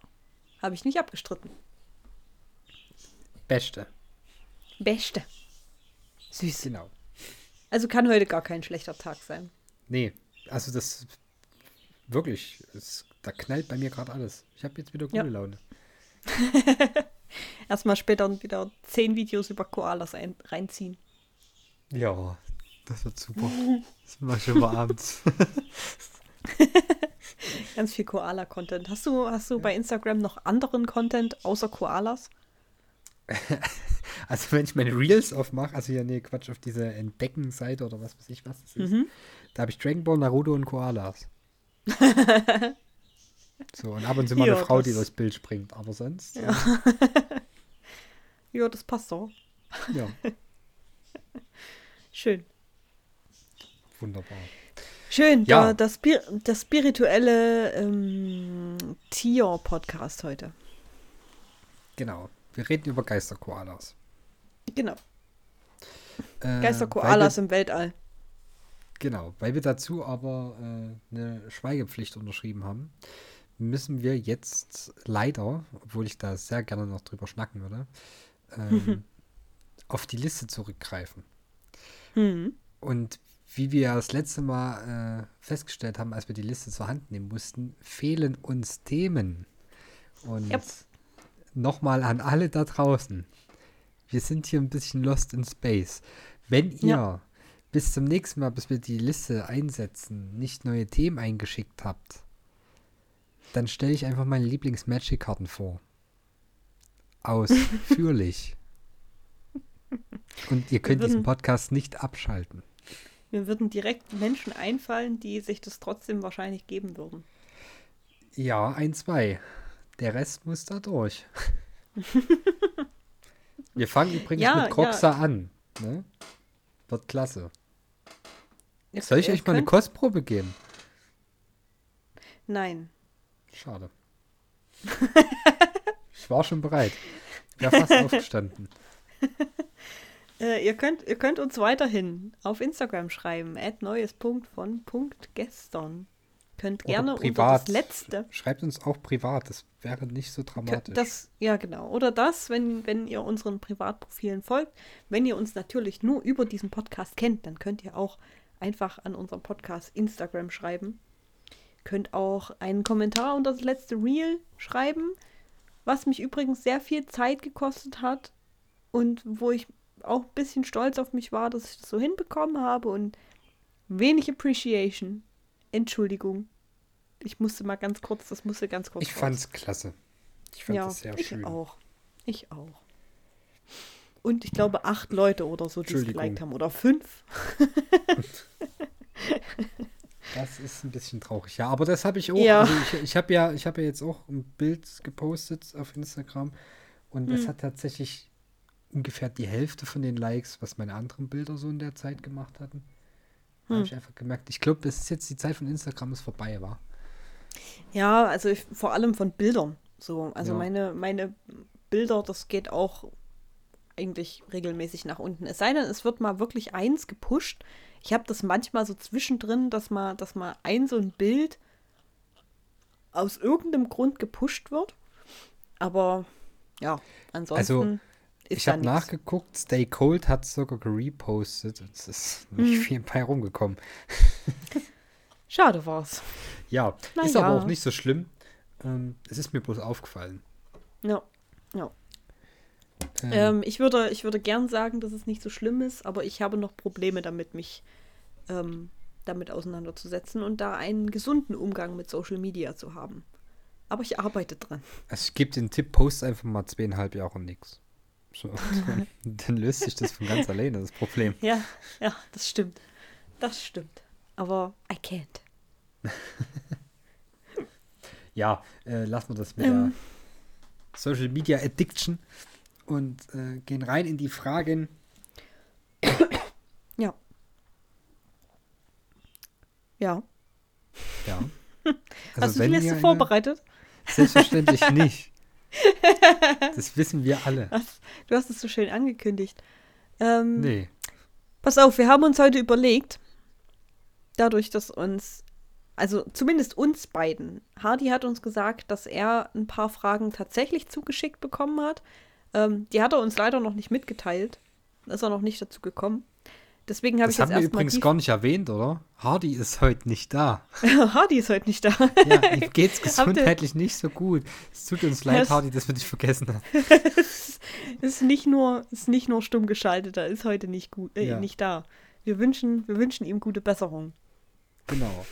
Habe ich nicht abgestritten. Beste. Beste. Süß. Genau. Also kann heute gar kein schlechter Tag sein. Nee, also das wirklich, es, da knallt bei mir gerade alles. Ich habe jetzt wieder gute Ja. Laune. Erstmal später wieder zehn Videos über Koalas ein, reinziehen. Ja, das wird super. Das mache ich immer abends. Ganz viel Koala-Content. Hast du, hast du bei Instagram noch anderen Content außer Koalas? Also wenn ich meine Reels aufmache, also ja, nee, Quatsch, auf diese Entdecken-Seite oder was weiß ich, was das ist, Mhm. da habe ich Dragon Ball, Naruto und Koalas. so, und ab und zu mal Ja, eine Frau, die das- durchs Bild springt, aber sonst, Ja. Ja, das passt doch. äh, ja, Schön. wunderbar. Schön, Ja. der, das, Spir das spirituelle ähm, Tier-Podcast heute. Genau, wir reden über Geister-Koalas. Genau. Äh, Geister-Koalas im Weltall. Genau, weil wir dazu aber äh, eine Schweigepflicht unterschrieben haben, müssen wir jetzt leider, obwohl ich da sehr gerne noch drüber schnacken würde, ähm, auf die Liste zurückgreifen. Hm. Und wie wir das letzte Mal äh, festgestellt haben, als wir die Liste zur Hand nehmen mussten, fehlen uns Themen. Und Yep. nochmal an alle da draußen. Wir sind hier ein bisschen lost in space. Wenn ihr Ja. bis zum nächsten Mal, bis wir die Liste einsetzen, nicht neue Themen eingeschickt habt, dann stelle ich einfach meine Lieblings-Magic-Karten vor. Ausführlich. Und ihr könnt diesen Podcast nicht abschalten. Mir würden direkt Menschen einfallen, die sich das trotzdem wahrscheinlich geben würden. Ja, ein, zwei. Der Rest muss da durch. Wir fangen übrigens Ja, mit Croxa an. Ne? Wird klasse. Ihr- Soll ich euch mal eine Kostprobe geben? Nein. Schade. ich war schon bereit. Wäre fast aufgestanden. Äh, ihr, könnt, ihr könnt uns weiterhin auf Instagram schreiben, at neues.von.gestern. Könnt Oder gerne unter privat. das letzte. Schreibt uns auch privat. Das wäre nicht so dramatisch. Das, ja, genau. Oder das, wenn, wenn ihr unseren Privatprofilen folgt. Wenn ihr uns natürlich nur über diesen Podcast kennt, dann könnt ihr auch einfach an unserem Podcast Instagram schreiben. Könnt auch einen Kommentar unter das letzte Reel schreiben, was mich übrigens sehr viel Zeit gekostet hat und wo ich auch ein bisschen stolz auf mich war, dass ich das so hinbekommen habe und wenig Appreciation. Entschuldigung. Ich musste mal ganz kurz, das musste ganz kurz ich raus. fand's klasse. Ich fand ja, das sehr ich schön. auch. Ich auch. Und ich glaube acht Leute oder so, die es geliked haben. Oder fünf. Das ist ein bisschen traurig, ja. Aber das habe ich auch. Ja. Also ich ich habe ja, ich habe ja jetzt auch ein Bild gepostet auf Instagram und es Hm. hat tatsächlich ungefähr die Hälfte von den Likes, was meine anderen Bilder so in der Zeit gemacht hatten. Hm. habe ich einfach gemerkt, ich glaube, das ist jetzt die Zeit von Instagram ist vorbei, war. Ja, also ich, vor allem von Bildern. So, also Ja. meine, meine Bilder, das geht auch eigentlich regelmäßig nach unten. Es sei denn, es wird mal wirklich eins gepusht. Ich habe das manchmal so zwischendrin, dass mal, dass mal ein so ein Bild aus irgendeinem Grund gepusht wird. Aber ja, ansonsten Also, Ich habe nichts. nachgeguckt, Stay Cold hat sogar gerepostet. Es ist nicht Hm. viel bei rumgekommen. Schade war's. Ja, Na ist ja. aber auch nicht so schlimm. Ähm, es ist mir bloß aufgefallen. Ja, ja. Ähm, Ähm, ich, würde, ich würde gern sagen, dass es nicht so schlimm ist, aber ich habe noch Probleme damit, mich ähm, damit auseinanderzusetzen und da einen gesunden Umgang mit Social Media zu haben. Aber ich arbeite dran. Also ich gebe den Tipp, post einfach mal zweieinhalb Jahre nix. Dann, löst sich das von ganz alleine, das Problem. Ja, ja, das stimmt. Das stimmt. Aber I can't. Ja, äh, lassen wir das mit Ähm. der Social Media Addiction und äh, gehen rein in die Fragen. Ja. Ja. Ja. Hast du die eine- vorbereitet? Selbstverständlich nicht. Das wissen wir alle. Du hast es so schön angekündigt. Ähm, Nee. Pass auf, wir haben uns heute überlegt, dadurch, dass uns, also zumindest uns beiden, Hardy hat uns gesagt, dass er ein paar Fragen tatsächlich zugeschickt bekommen hat. Ähm, die hat er uns leider noch nicht mitgeteilt. Da ist er noch nicht dazu gekommen. Deswegen habe ich Das jetzt haben wir übrigens gar nicht erwähnt, oder? Hardy ist heute nicht da. Hardy ist heute nicht da. Ja, ihm geht's gesundheitlich nicht so gut. Es tut uns leid, Das- Hardy, dass wir dich vergessen haben. ist nicht nur, ist nicht nur stumm geschaltet, er ist heute nicht gut, äh, Ja. nicht da. Wir wünschen, wir wünschen ihm gute Besserung. Genau.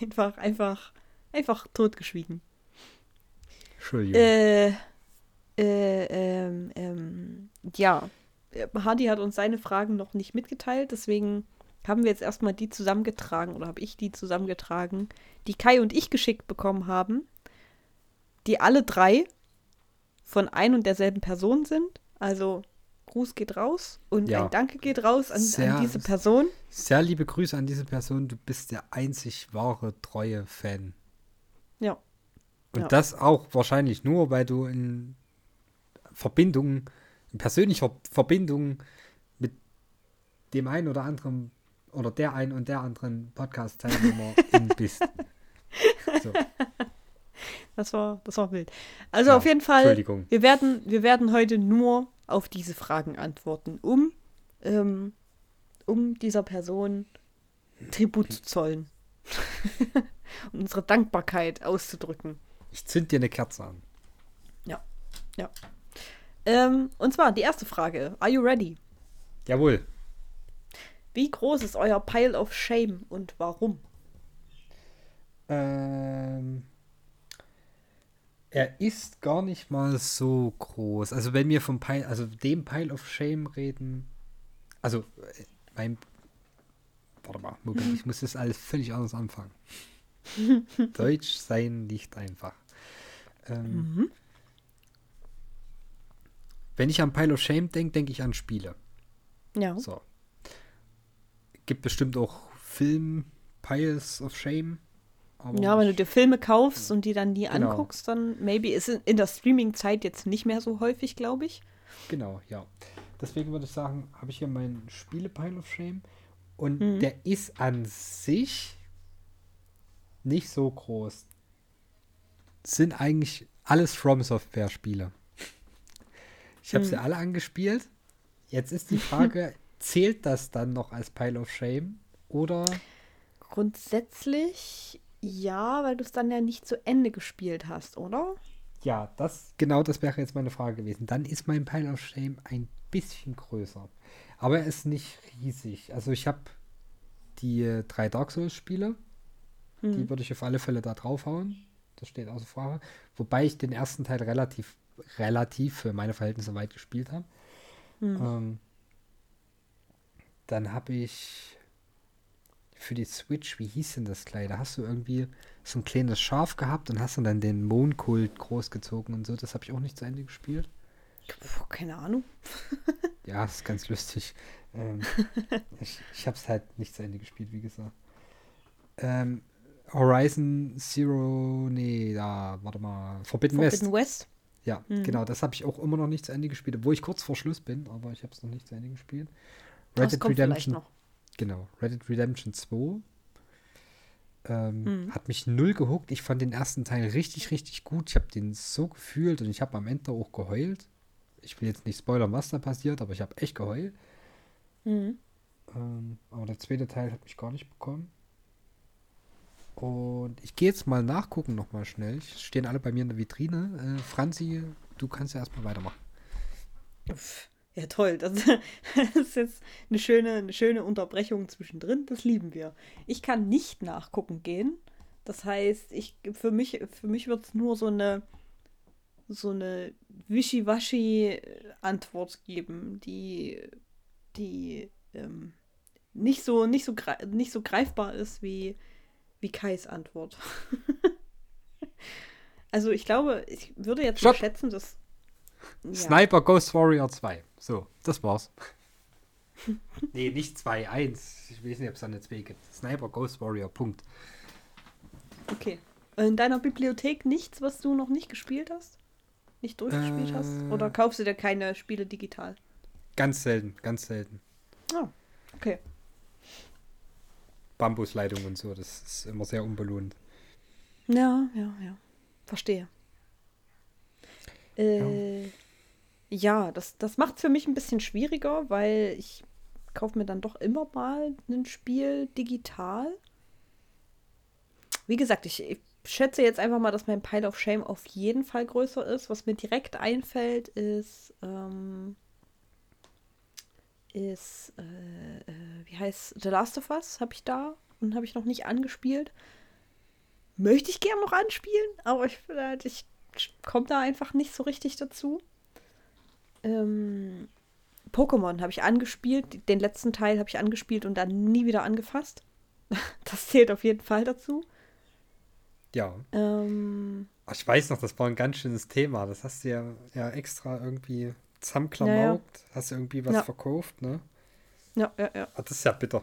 Einfach, einfach, einfach totgeschwiegen. Entschuldigung. Äh, äh, ähm, ähm, ja. Hardy hat uns seine Fragen noch nicht mitgeteilt, deswegen haben wir jetzt erstmal die zusammengetragen oder habe ich die zusammengetragen, die Kai und ich geschickt bekommen haben, die alle drei von ein und derselben Person sind. Also Gruß geht raus und Ja. ein Danke geht raus an, Sehr- an diese Person. Sehr liebe Grüße an diese Person. Du bist der einzig wahre, treue Fan. Ja. Und Ja. das auch wahrscheinlich nur, weil du in Verbindung, in persönlicher Verbindung mit dem einen oder anderen oder der einen und der anderen Podcast-Teilnehmerin bist. So, Das war, das war wild. Also Ja, auf jeden Fall, wir werden, wir werden heute nur auf diese Fragen antworten, um, ähm, um dieser Person Tribut zu zollen. und unsere Dankbarkeit auszudrücken. Ich zünd dir eine Kerze an. Ähm, und zwar die erste Frage. Are you ready? Jawohl. Wie groß ist euer Pile of Shame und warum? Ähm, er ist gar nicht mal so groß. Also wenn wir vom Pile, also dem Pile of Shame reden, also äh, mein, warte mal, Moment, ich muss das alles völlig anders anfangen. Deutsch sein nicht einfach. Ähm, Mhm. Wenn ich an Pile of Shame denke, denke ich an Spiele. Ja. So. Gibt bestimmt auch Film Piles of Shame. aber Ja, wenn du dir Filme kaufst und die dann nie Genau. anguckst, dann maybe ist in, in der Streaming-Zeit jetzt nicht mehr so häufig, glaube ich. Genau, ja. Deswegen würde ich sagen, habe ich hier meinen Spiele-Pile of Shame. Und Mhm. der ist an sich nicht so groß. Sind eigentlich alles From Software-Spiele. Ich habe sie Mhm. alle angespielt. Jetzt ist die Frage, zählt das dann noch als Pile of Shame? Oder Grundsätzlich ja, weil du es dann ja nicht zu Ende gespielt hast, oder? ja, das genau das wäre jetzt meine Frage gewesen. Dann ist mein Pile of Shame ein bisschen größer. Aber er ist nicht riesig. Also ich habe die äh, drei Dark Souls-Spiele. Die Hm. würde ich auf alle Fälle da draufhauen. Das steht außer Frage. Wobei ich den ersten Teil relativ, relativ für meine Verhältnisse weit gespielt habe. Hm. Ähm, dann habe ich für die Switch, wie hieß denn das gleich? Da hast du irgendwie so ein kleines Schaf gehabt und hast dann, dann den Mondkult großgezogen und so. Das habe ich auch nicht zu Ende gespielt. Puh, keine Ahnung. Ja, das ist ganz lustig. Ähm, ich ich habe es halt nicht zu Ende gespielt, wie gesagt. Ähm, Horizon Zero, nee, da, warte mal, Forbidden, Forbidden West. West. Ja, Mhm. genau, das habe ich auch immer noch nicht zu Ende gespielt, obwohl ich kurz vor Schluss bin, aber ich habe es noch nicht zu Ende gespielt. Red Dead Redemption, genau, Red Dead Redemption 2 ähm, Mhm. hat mich null gehuckt. Ich fand den ersten Teil richtig, richtig gut. Ich habe den so gefühlt und ich habe am Ende auch geheult. Ich will jetzt nicht spoilern, was da passiert, aber ich habe echt geheult. Mhm. Ähm, aber der zweite Teil hat mich gar nicht bekommen. Und ich gehe jetzt mal nachgucken nochmal schnell. Stehen alle bei mir in der Vitrine. Äh, Franzi, du kannst ja erstmal weitermachen. Ja, toll. Das, das ist jetzt eine schöne, eine schöne Unterbrechung zwischendrin. Das lieben wir. Ich kann nicht nachgucken gehen. Das heißt, ich, für mich, für mich wird es nur so eine, so eine Wischiwaschi-Antwort geben, die, die ähm, nicht so, nicht so, nicht so greifbar ist wie, wie Kais Antwort. also ich glaube, ich würde jetzt Stopp. schätzen, dass. Ja. Sniper Ghost Warrior 2. So, das war's. nee, nicht 2, 1. Ich weiß nicht, ob es da eine 2 gibt. Sniper Ghost Warrior, Punkt. Okay. In deiner Bibliothek nichts, was du noch nicht gespielt hast? Nicht durchgespielt äh, hast? Oder kaufst du dir keine Spiele digital? Ganz selten, ganz selten. Oh, okay. Bambusleitung und so, das ist immer sehr unbelohnt. Ja, ja, ja. Verstehe. Äh, ja, ja das, das macht es für mich ein bisschen schwieriger, weil ich kaufe mir dann doch immer mal ein Spiel digital. Wie gesagt, ich, ich schätze jetzt einfach mal, dass mein Pile of Shame auf jeden Fall größer ist. Was mir direkt einfällt, ist, ähm, ist, äh, äh, wie heißt The Last of Us? Habe ich da und habe ich noch nicht angespielt. Möchte ich gerne noch anspielen, aber ich, äh, ich komme da einfach nicht so richtig dazu. Ähm, Pokémon habe ich angespielt, den letzten Teil habe ich angespielt und dann nie wieder angefasst. Das zählt auf jeden Fall dazu. Ja. Ähm, ich weiß noch, das war ein ganz schönes Thema. Das hast du ja, ja extra irgendwie zusammenklamaukt. Ja, Hast du irgendwie was ja. verkauft, ne? Ja, ja, ja. Ach, das ist ja bitter.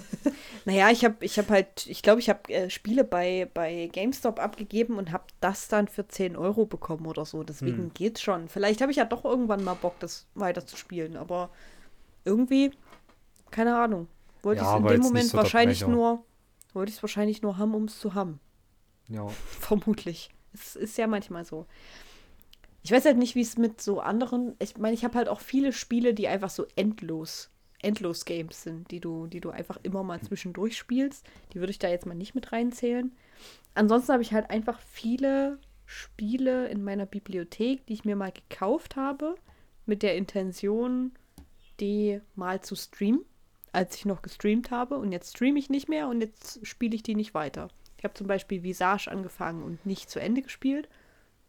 naja, ich habe ich hab halt, ich glaube, ich habe äh, Spiele bei, bei GameStop abgegeben und habe das dann für 10 Euro bekommen oder so. Deswegen hm. geht's schon. Vielleicht habe ich ja doch irgendwann mal Bock, das weiter zu spielen, aber irgendwie, keine Ahnung. Wollte ja, ich in dem Moment so wahrscheinlich nur, wollte ich es wahrscheinlich nur haben, um es zu haben. Ja. Vermutlich. Es ist ja manchmal so. Ich weiß halt nicht, wie es mit so anderen. Ich meine, ich habe halt auch viele Spiele, die einfach so endlos endlos Games sind, die du, die du einfach immer mal zwischendurch spielst. Die würde ich da jetzt mal nicht mit reinzählen. Ansonsten habe ich halt einfach viele Spiele in meiner Bibliothek, die ich mir mal gekauft habe, mit der Intention, die mal zu streamen, als ich noch gestreamt habe. Und jetzt streame ich nicht mehr und jetzt spiele ich die nicht weiter. Ich habe zum Beispiel Visage angefangen und nicht zu Ende gespielt.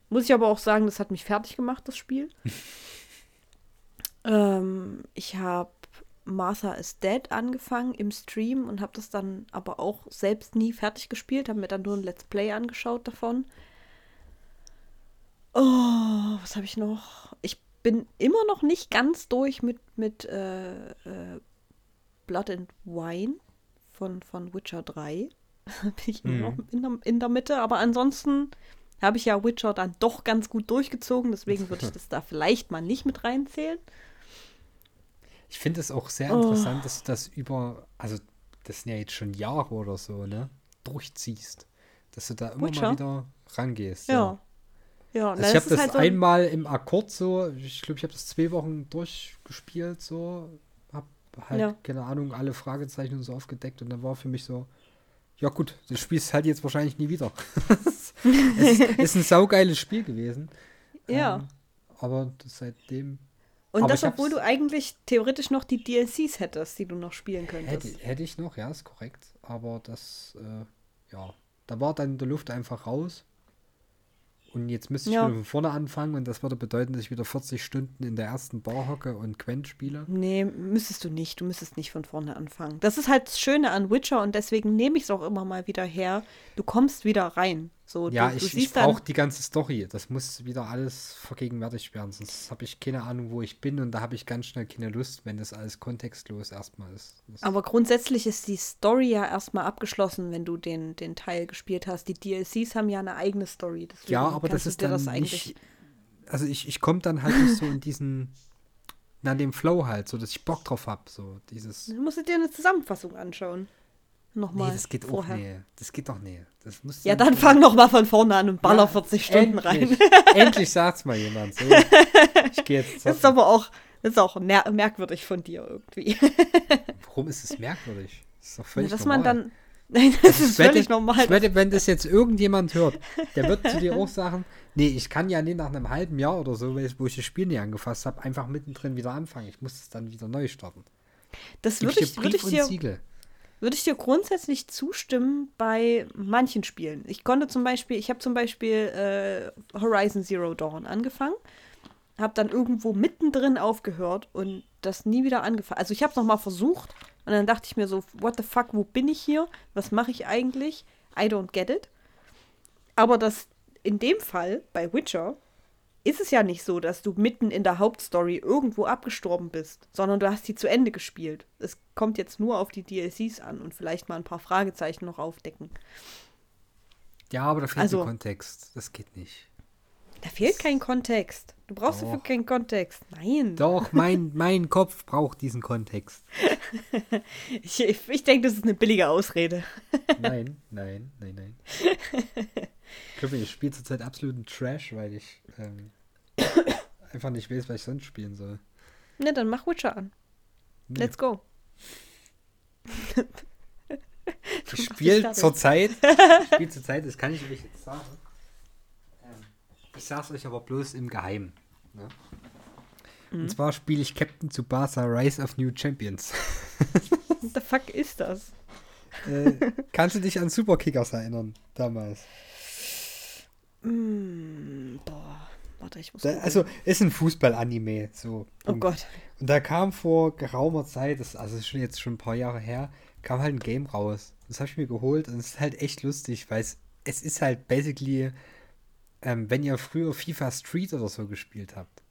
Muss ich aber auch sagen, das hat mich fertig gemacht, das Spiel. ähm, ich habe Martha is Dead angefangen im Stream und habe das dann aber auch selbst nie fertig gespielt, habe mir dann nur ein Let's Play angeschaut davon. Oh, was habe ich noch? Ich bin immer noch nicht ganz durch mit, mit äh, äh, Blood and Wine von, von Witcher 3. bin ich mhm. immer noch in der, in der Mitte, aber ansonsten habe ich ja Witcher dann doch ganz gut durchgezogen, deswegen würde ich das da vielleicht mal nicht mit reinzählen. Ich finde es auch sehr interessant, oh. dass du das über, also das sind ja jetzt schon Jahre oder so, ne, durchziehst. Dass du da immer Witcher? mal wieder rangehst. Ja. Ja, ja also ich habe das halt so einmal im Akkord so, ich glaube, ich habe das zwei Wochen durchgespielt, so, hab halt, ja. keine Ahnung, alle Fragezeichen und so aufgedeckt und dann war für mich so, ja gut, du spielst halt jetzt wahrscheinlich nie wieder. es ist ein saugeiles Spiel gewesen. Ja. Ähm, aber seitdem und Aber das, obwohl du eigentlich theoretisch noch die DLCs hättest, die du noch spielen könntest. Hätte, hätte ich noch, ja, ist korrekt. Aber das, äh, ja, da war dann in der Luft einfach raus. Und jetzt müsste ich ja. wieder von vorne anfangen und das würde bedeuten, dass ich wieder 40 Stunden in der ersten Bar hocke und Quent spiele. Nee, müsstest du nicht. Du müsstest nicht von vorne anfangen. Das ist halt das Schöne an Witcher und deswegen nehme ich es auch immer mal wieder her. Du kommst wieder rein. So, ja, du, ich, ich brauche die ganze Story. Das muss wieder alles vergegenwärtigt werden. Sonst habe ich keine Ahnung, wo ich bin und da habe ich ganz schnell keine Lust, wenn das alles kontextlos erstmal ist. Das Aber grundsätzlich ist die Story ja erstmal abgeschlossen, wenn du den, den Teil gespielt hast. Die DLCs haben ja eine eigene Story. ja, aber das ist dann das nicht. Also ich, ich komme dann halt nicht so in diesen. Na, dem Flow halt, so dass ich Bock drauf habe. So dieses. Du musst dir eine Zusammenfassung anschauen nochmal. Nee, das geht vorher. auch nee. Das geht doch nee. Das muss ja, dann fang noch mal von vorne an und baller ja, 40 Stunden endlich. rein. endlich sagt's mal jemand. So, ich gehe jetzt. Das ist aber auch, ist auch merkwürdig von dir irgendwie. Warum ist es merkwürdig? Das ist doch völlig ja, dass normal. man dann. Nein, das ist wette, völlig normal. Ich wette, wenn das jetzt irgendjemand hört, der wird zu dir auch sagen, nee, ich kann ja nicht nach einem halben Jahr oder so, wo ich das Spiel nie angefasst habe, einfach mittendrin wieder anfangen. Ich muss es dann wieder neu starten. Das würde ich, würd ich dir, Siegel würde ich dir grundsätzlich zustimmen bei manchen Spielen. Ich konnte zum Beispiel, ich habe zum Beispiel äh, Horizon Zero Dawn angefangen, habe dann irgendwo mittendrin aufgehört und das nie wieder angefangen. Also ich habe es nochmal versucht, Und dann dachte ich mir so, what the fuck, wo bin ich hier? Was mache ich eigentlich? I don't get it. Aber das in dem Fall bei Witcher ist es ja nicht so, dass du mitten in der Hauptstory irgendwo abgestorben bist, sondern du hast sie zu Ende gespielt. Es kommt jetzt nur auf die DLCs an und vielleicht mal ein paar Fragezeichen noch aufdecken. Ja, aber da fehlt Also- der Kontext. Das geht nicht. Da fehlt kein Kontext. Du brauchst dafür Doch. keinen Kontext. Nein. Doch, mein, mein Kopf braucht diesen Kontext. Ich, ich, denke, das ist eine billige Ausrede. Nein, nein, nein, nein. Ich glaube, ich spiele zurzeit absoluten Trash, weil ich ähm, einfach nicht weiß, was ich sonst spielen soll. Na, dann mach Witcher an. Nee. Let's go. Ich spiele zurzeit, ich spiele zurzeit, das kann ich euch jetzt sagen. Ich sag's euch aber bloß im Geheimen. Ne? Mhm. Und zwar spiele ich Captain Tsubasa Rise of New Champions. What the fuck ist das? äh, kannst du dich an Superkickers erinnern, damals? Mm, boah, warte, ich muss. Da, also, ist ein Fußball-Anime, so. oh Und- Gott. Und da kam vor geraumer Zeit, das, also ist schon jetzt schon ein paar Jahre her, kam halt ein Game raus. Das habe ich mir geholt und es ist halt echt lustig, weil es, es ist halt basically, ähm, wenn ihr früher FIFA Street oder so gespielt habt.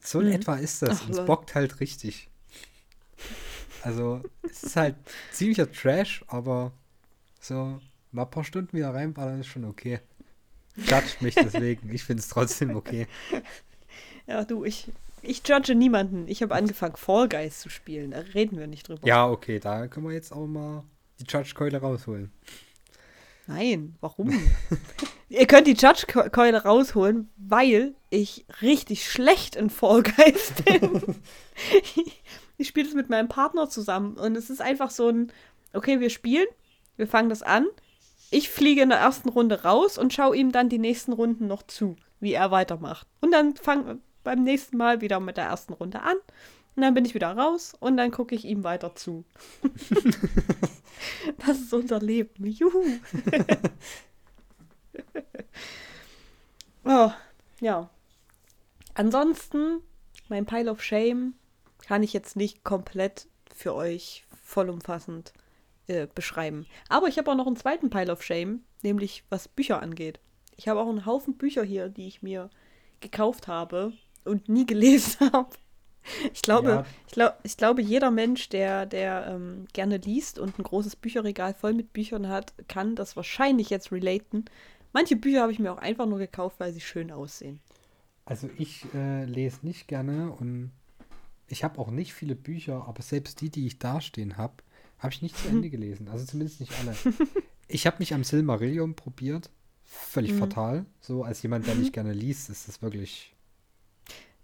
So in Mhm. etwa ist das. Ach, und es bockt halt richtig. Also, es ist halt ziemlicher Trash, aber so mal ein paar Stunden wieder reinballern ist schon okay. Judgt mich deswegen. Ich finde es trotzdem okay. Ja, du, ich, ich judge niemanden. Ich habe angefangen, Fall Guys zu spielen. Da reden wir nicht drüber. Ja, okay, da können wir jetzt auch mal die Judge-Keule rausholen. Nein, warum? Ihr könnt die Judge-Keule rausholen, weil ich richtig schlecht in Fall Guys bin. ich spiele das mit meinem Partner zusammen und es ist einfach so ein, okay, wir spielen, wir fangen das an, ich fliege in der ersten Runde raus und schaue ihm dann die nächsten Runden noch zu, wie er weitermacht. Und dann fangen beim nächsten Mal wieder mit der ersten Runde an und dann bin ich wieder raus und dann gucke ich ihm weiter zu. das ist unser Leben. Juhu. oh, ja. Ansonsten, mein Pile of Shame kann ich jetzt nicht komplett für euch vollumfassend äh, beschreiben. Aber ich habe auch noch einen zweiten Pile of Shame, nämlich was Bücher angeht. Ich habe auch einen Haufen Bücher hier, die ich mir gekauft habe und nie gelesen habe. Ich glaube, Ja. ich, glaub, ich glaube, jeder Mensch, der, der ähm, gerne liest und ein großes Bücherregal voll mit Büchern hat, kann das wahrscheinlich jetzt relaten. Manche Bücher habe ich mir auch einfach nur gekauft, weil sie schön aussehen. Also ich äh, lese nicht gerne und ich habe auch nicht viele Bücher, aber selbst die, die ich dastehen habe, habe ich nicht zu Ende gelesen. Also zumindest nicht alle. Ich habe mich am Silmarillion probiert. Völlig Mhm. fatal. So als jemand, der nicht gerne liest, ist das wirklich.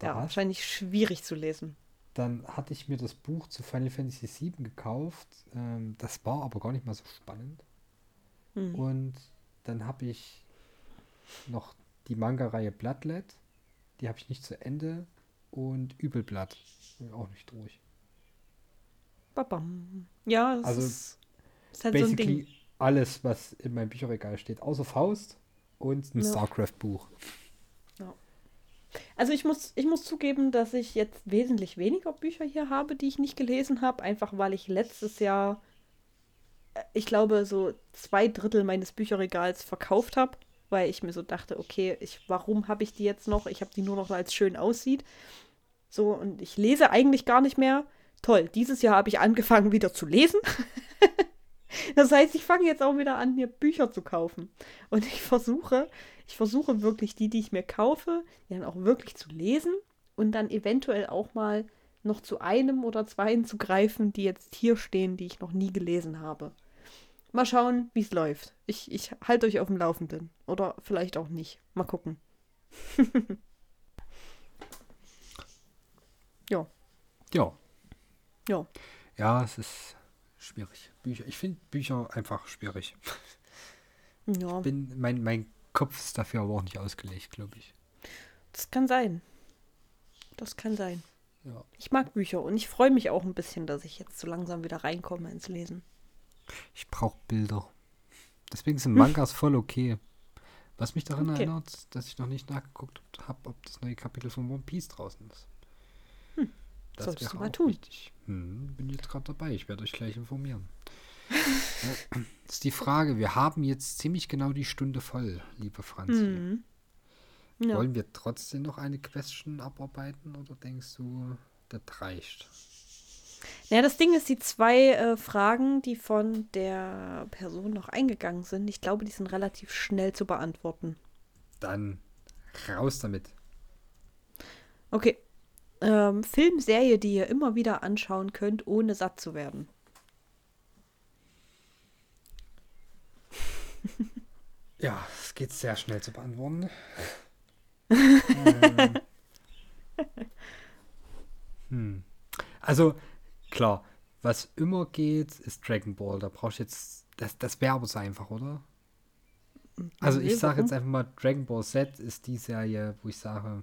Ja, wahrscheinlich schwierig zu lesen. Dann hatte ich mir das Buch zu Final Fantasy VII gekauft. Ähm, das war aber gar nicht mal so spannend. Hm. Und dann habe ich noch die Manga-Reihe Bloodlet. Die habe ich nicht zu Ende. Und Übelblatt. Ich auch nicht durch. Babam. Ja, das Also, ist, ist halt so ein Basically Ding. alles, was in meinem Bücherregal steht. Außer Faust und ein Ja. StarCraft-Buch. Also ich muss, ich muss zugeben, dass ich jetzt wesentlich weniger Bücher hier habe, die ich nicht gelesen habe, einfach weil ich letztes Jahr, äh, ich glaube, so zwei Drittel meines Bücherregals verkauft habe, weil ich mir so dachte, okay, ich, warum habe ich die jetzt noch? Ich habe die nur noch, weil es schön aussieht. So, und ich lese eigentlich gar nicht mehr. Toll, dieses Jahr habe ich angefangen wieder zu lesen. das heißt, ich fange jetzt auch wieder an, mir Bücher zu kaufen. Und ich versuche, ich versuche wirklich die, die ich mir kaufe, die dann auch wirklich zu lesen und dann eventuell auch mal noch zu einem oder zweien zu greifen, die jetzt hier stehen, die ich noch nie gelesen habe. Mal schauen, wie es läuft. Ich, ich halte euch auf dem Laufenden. Oder vielleicht auch nicht. Mal gucken. ja, Ja. ja. Ja, es ist schwierig. Bücher. Ich finde Bücher einfach schwierig. Ja, Bin, mein, mein Kopf ist dafür aber auch nicht ausgelegt, glaube ich. das kann sein. Das kann sein. Ja. Ich mag Bücher und ich freue mich auch ein bisschen, dass ich jetzt so langsam wieder reinkomme ins Lesen. Ich brauche Bilder. Deswegen sind Mangas voll okay. Was mich daran Okay. erinnert, dass ich noch nicht nachgeguckt habe, ob das neue Kapitel von One Piece draußen ist. Das Solltest du mal tun. wichtig. Hm, bin jetzt gerade dabei. Ich werde euch gleich informieren. Äh, ist die Frage, wir haben jetzt ziemlich genau die Stunde voll, liebe Franzi. Mhm. Ja. Wollen wir trotzdem noch eine Question abarbeiten oder denkst du, das reicht? Naja, das Ding ist, die zwei äh, Fragen, die von der Person noch eingegangen sind, ich glaube, die sind relativ schnell zu beantworten. Dann raus damit. Okay. Ähm, Film, Serie, die ihr immer wieder anschauen könnt, ohne satt zu werden. Ja, es geht sehr schnell zu beantworten. ähm. hm. Also, klar, was immer geht, ist Dragon Ball. Da brauchst du jetzt. Das, das wäre aber so einfach, oder? Also, ich sage jetzt einfach mal: Dragon Ball Z ist die Serie, wo ich sage,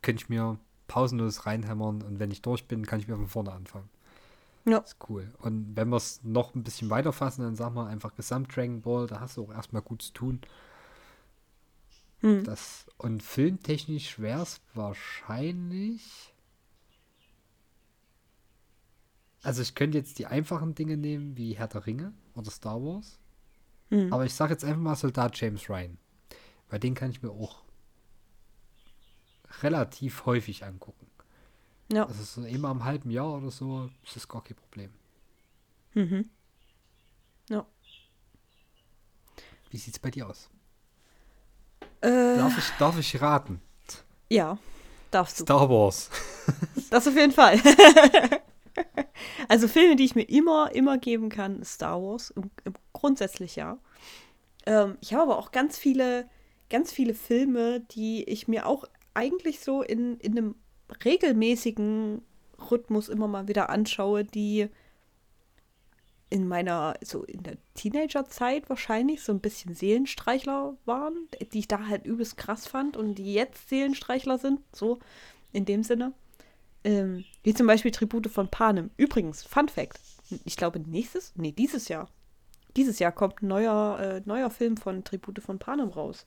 könnte ich mir pausenlos reinhämmern und wenn ich durch bin, kann ich mir von vorne anfangen. Ja. Ist cool. Und wenn wir es noch ein bisschen weiter fassen, dann sagen wir einfach Gesamt Dragon Ball, da hast du auch erstmal gut zu tun. Hm. Das, und filmtechnisch wäre es wahrscheinlich. Also ich könnte jetzt die einfachen Dinge nehmen, wie Herr der Ringe oder Star Wars. Hm. Aber ich sage jetzt einfach mal Soldat James Ryan. Weil den kann ich mir auch relativ häufig angucken. Ja. Also so immer im halben Jahr oder so ist das gar kein Problem. Mhm. Ja. Wie sieht's bei dir aus? Äh, Darf ich, darf ich raten? ja, darfst du. Star Wars. Das auf jeden Fall. also Filme, die ich mir immer, immer geben kann, ist Star Wars. Im, im grundsätzlich ja. Ähm, ich habe aber auch ganz viele, ganz viele Filme, die ich mir auch eigentlich so in, in einem regelmäßigen Rhythmus immer mal wieder anschaue, die in meiner, so in der Teenagerzeit wahrscheinlich so ein bisschen Seelenstreichler waren, die ich da halt übelst krass fand und die jetzt Seelenstreichler sind, so in dem Sinne. Ähm, wie zum Beispiel Tribute von Panem. Übrigens, Fun Fact: Ich glaube, nächstes, nee, dieses Jahr. Dieses Jahr kommt ein neuer, äh, neuer Film von Tribute von Panem raus.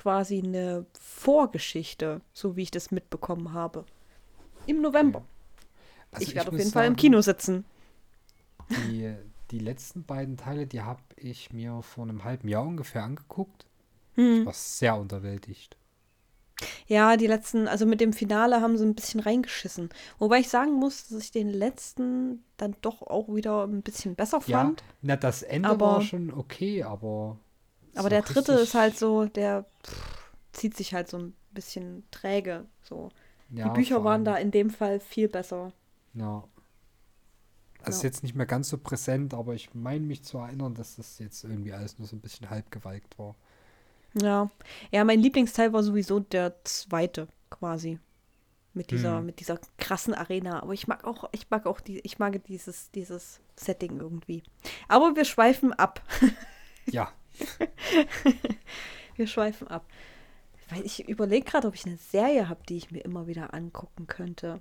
Quasi eine Vorgeschichte, so wie ich das mitbekommen habe. Im November. Also ich werde auf jeden Fall im sagen, Kino sitzen. Die, die letzten beiden Teile, die habe ich mir vor einem halben Jahr ungefähr angeguckt. Hm. Ich war sehr unterwältigt. Ja, die letzten, also mit dem Finale haben sie ein bisschen reingeschissen. Wobei ich sagen muss, dass ich den letzten dann doch auch wieder ein bisschen besser Ja, fand. na, das Ende aber- war schon okay, aber. Aber der dritte ist halt so, der pff, zieht sich halt so ein bisschen träge. So. ja, die Bücher waren da in dem Fall viel besser. Ja. Das ist Ja. jetzt nicht mehr ganz so präsent, aber ich meine mich zu erinnern, dass das jetzt irgendwie alles nur so ein bisschen halb gewalkt war. Ja. Ja, mein Lieblingsteil war sowieso der zweite, quasi. Mit dieser, Hm. mit dieser krassen Arena. Aber ich mag auch, ich mag auch die, ich mag dieses, dieses Setting irgendwie. Aber wir schweifen ab. Ja, Wir schweifen ab. Ich überlege gerade, ob ich eine Serie habe, die ich mir immer wieder angucken könnte.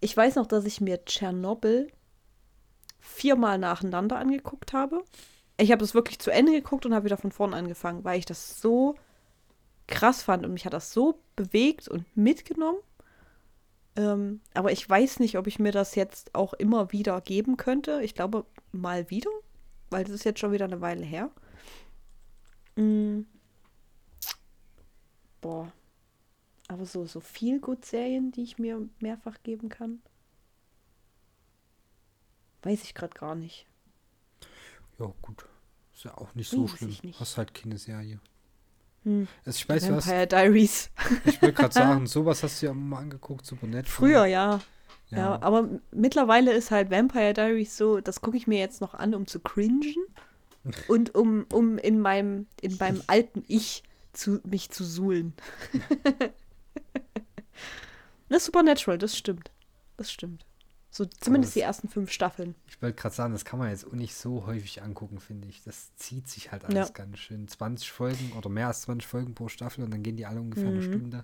Ich weiß noch, dass ich mir Tschernobyl viermal nacheinander angeguckt habe. Ich habe es wirklich zu Ende geguckt und habe wieder von vorn angefangen, weil ich das so krass fand und mich hat das so bewegt und mitgenommen. Ähm, aber ich weiß nicht, ob ich mir das jetzt auch immer wieder geben könnte. Ich glaube mal wieder, weil das ist jetzt schon wieder eine Weile her. Mm. Boah. Aber so, so viel gut Serien, die ich mir mehrfach geben kann. Weiß ich gerade gar nicht. ja, gut. Ist ja auch nicht so Weiß schlimm. ich nicht. Hast halt keine Serie. Hm. Also ich weiß, du hast, Vampire Diaries. ich will gerade sagen, sowas hast du ja mal angeguckt, Supernatural. Früher, ja. Ja, ja. aber mittlerweile ist halt Vampire Diaries so, das gucke ich mir jetzt noch an, um zu cringen. Und um, um in meinem, in meinem alten Ich zu, mich zu suhlen. das ist Supernatural, das stimmt. Das stimmt. So zumindest das- die ersten fünf Staffeln. Ich wollte gerade sagen, das kann man jetzt auch nicht so häufig angucken, finde ich. Das zieht sich halt alles Ja. ganz schön. 20 Folgen oder mehr als 20 Folgen pro Staffel und dann gehen die alle ungefähr eine Mhm. Stunde.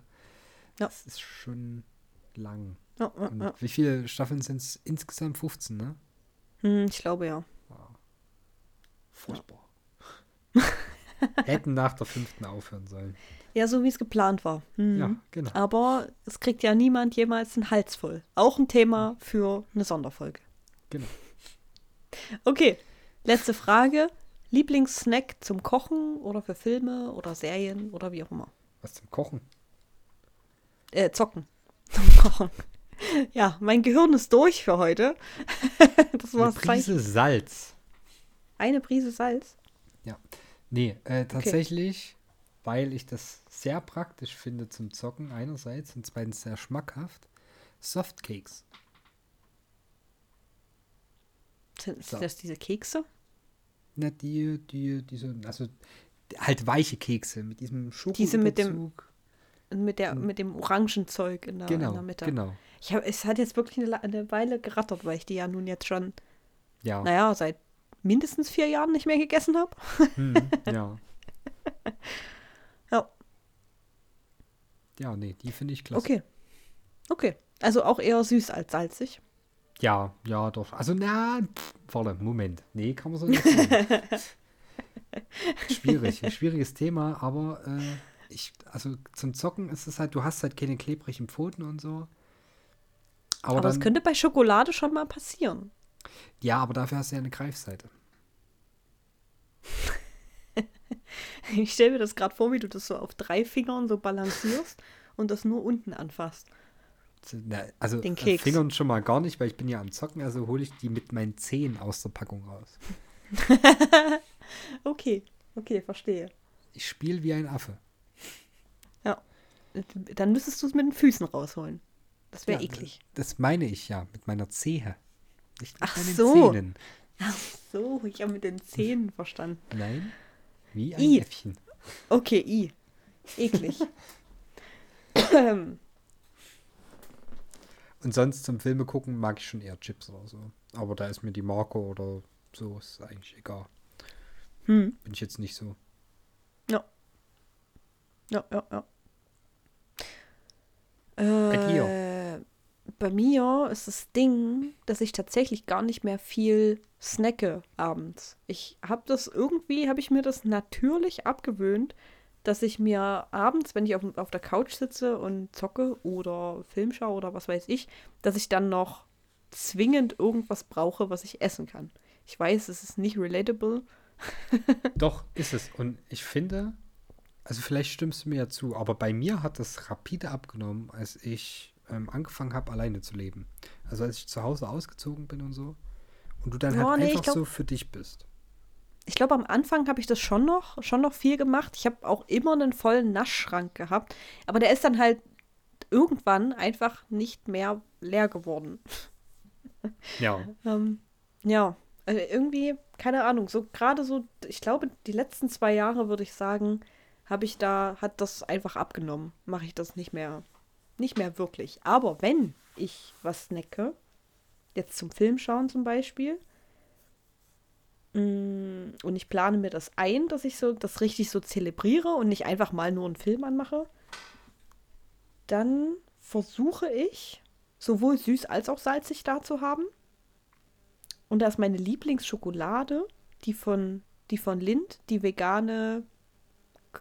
Ja. Das ist schon lang. Ja, wie viele Staffeln sind es insgesamt? 15, ne? Hm, ich glaube ja. Furchtbar. Hätten nach der fünften aufhören sollen. Ja, so wie es geplant war. Hm. Ja, genau. Aber es kriegt ja niemand jemals einen Hals voll. Auch ein Thema für eine Sonderfolge. Genau. Okay, letzte Frage. Lieblingssnack zum Kochen oder für Filme oder Serien oder wie auch immer? Was zum Kochen? Äh, zocken. Zum Kochen. Ja, mein Gehirn ist durch für heute. das Eine war's. Prise Salz. Eine Prise Salz. Ja. Nee, äh, tatsächlich, weil ich das sehr praktisch finde zum Zocken einerseits und zweitens sehr schmackhaft. Softcakes. Sind So. das diese Kekse? Na, die, die, diese, also halt weiche Kekse mit diesem Schoko. Diese mit dem- Mit, der, Hm. mit dem Orangenzeug in der, in Genau, der Mitte. genau. Ich hab, es hat jetzt wirklich eine, eine Weile gerattert, weil ich die ja nun jetzt schon, Ja. naja, seit mindestens vier Jahren nicht mehr gegessen habe. Hm, ja. Ja. Ja, nee, die finde ich klasse. Okay. Okay. Also auch eher süß als salzig. Ja, ja, doch. Also, na, warte, Moment. Nee, kann man so nicht sagen. Schwierig, ein schwieriges Thema, aber äh, ich, also zum Zocken ist es halt, du hast halt keine klebrigen Pfoten und so. Aber, Aber, dann, könnte bei Schokolade schon mal passieren. Ja, aber dafür hast du ja eine Greifseite. Ich stelle mir das gerade vor, wie du das so auf drei Fingern so balancierst und das nur unten anfasst. Na, Also Den Keks. Fingern schon mal gar nicht, weil ich bin ja am Zocken, also hole ich die mit meinen Zehen aus der Packung raus. Okay, okay, verstehe. Ich spiele wie ein Affe. Ja. Dann müsstest du es mit den Füßen rausholen. Das wäre Ja, eklig. Das meine ich ja, mit meiner Zehe. Nicht mit Ach meinen so. Zähnen. Ach so, ich habe mit den Zähnen verstanden. Nein, wie ein I. Äffchen. Okay, i. Eklig. Und sonst zum Filme gucken mag ich schon eher Chips oder so. Aber da ist mir die Marke oder so ist eigentlich egal. hm. Bin ich jetzt nicht so. Ja. Ja, ja, ja. Bei dir? Bei mir ist das Ding, dass ich tatsächlich gar nicht mehr viel snacke abends. Ich habe das irgendwie, habe ich mir das natürlich abgewöhnt, dass ich mir abends, wenn ich auf, auf der Couch sitze und zocke oder Film schaue oder was weiß ich, dass ich dann noch zwingend irgendwas brauche, was ich essen kann. Ich weiß, es ist nicht relatable. Doch, ist es. Und ich finde, also vielleicht stimmst du mir ja zu, aber bei mir hat das rapide abgenommen, als ich ähm, angefangen habe, alleine zu leben. Also als ich zu Hause ausgezogen bin und so. Und du dann Ja, halt nee, einfach glaub- so für dich bist. Ich glaube, am Anfang habe ich das schon noch, schon noch viel gemacht. Ich habe auch immer einen vollen Naschschrank gehabt. Aber der ist dann halt irgendwann einfach nicht mehr leer geworden. Ja. Ähm, ja, also irgendwie, keine Ahnung, so gerade so, ich glaube, die letzten zwei Jahre würde ich sagen, habe ich da, hat das einfach abgenommen. Mache ich das nicht mehr, nicht mehr wirklich. Aber wenn ich was snacke, jetzt zum Film schauen zum Beispiel, mm, und ich plane mir das ein, dass ich so das richtig so zelebriere und nicht einfach mal nur einen Film anmache, dann versuche ich sowohl süß als auch salzig da zu haben. Und da ist meine Lieblingsschokolade, die von, die von Lind, die vegane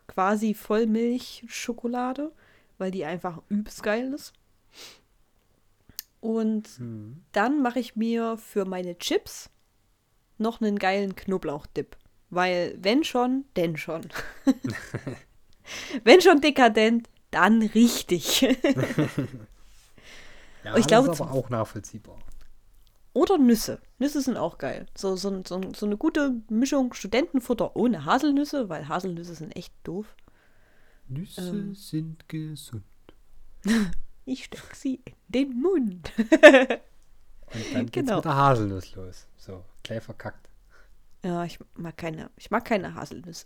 quasi Vollmilchschokolade, weil die einfach übelst geil ist. Und Hm. dann mache ich mir für meine Chips noch einen geilen Knoblauchdip. Weil wenn schon, denn schon. wenn schon dekadent, dann richtig. Ja, ich glaube, das ist aber auch nachvollziehbar. Oder Nüsse. Nüsse sind auch geil. So, so, so, so eine gute Mischung Studentenfutter ohne Haselnüsse, weil Haselnüsse sind echt doof. Nüsse Ähm. sind gesund. Ich steck sie in den Mund. Und dann geht's Genau. mit der Haselnuss los. So, gleich verkackt. Ja, ich mag keine, ich mag keine Haselnüsse.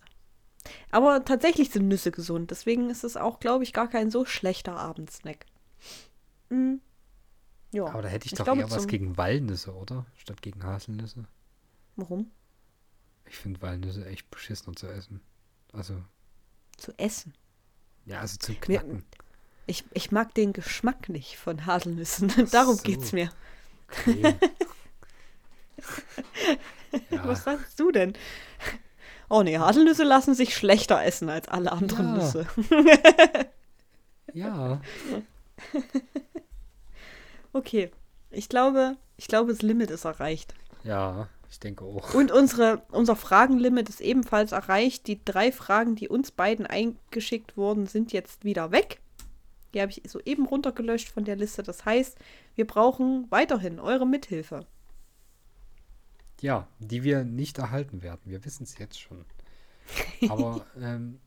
Aber tatsächlich sind Nüsse gesund. Deswegen ist es auch, glaube ich, gar kein so schlechter Abendsnack. Mm. Ja. Aber da hätte ich, Ich doch glaube, eher was gegen Walnüsse, oder? Statt gegen Haselnüsse. Warum? Ich finde Walnüsse echt beschissener zu essen. Also, Zu essen. Ja, also zum Mir- Knacken. Ich, ich mag den Geschmack nicht von Haselnüssen. Darum so. geht's mir. Okay. ja, Was sagst du denn? Oh nee, Haselnüsse lassen sich schlechter essen als alle anderen Ja. Nüsse. Ja. Okay, ich glaube, ich glaube, das Limit ist erreicht. Ja, ich denke auch. Und unsere, unser Fragenlimit ist ebenfalls erreicht. Die drei Fragen, die uns beiden eingeschickt wurden, sind jetzt wieder weg. Die habe ich soeben runtergelöscht von der Liste. Das heißt, wir brauchen weiterhin eure Mithilfe. Ja, die wir nicht erhalten werden. Wir wissen es jetzt schon. Aber ähm,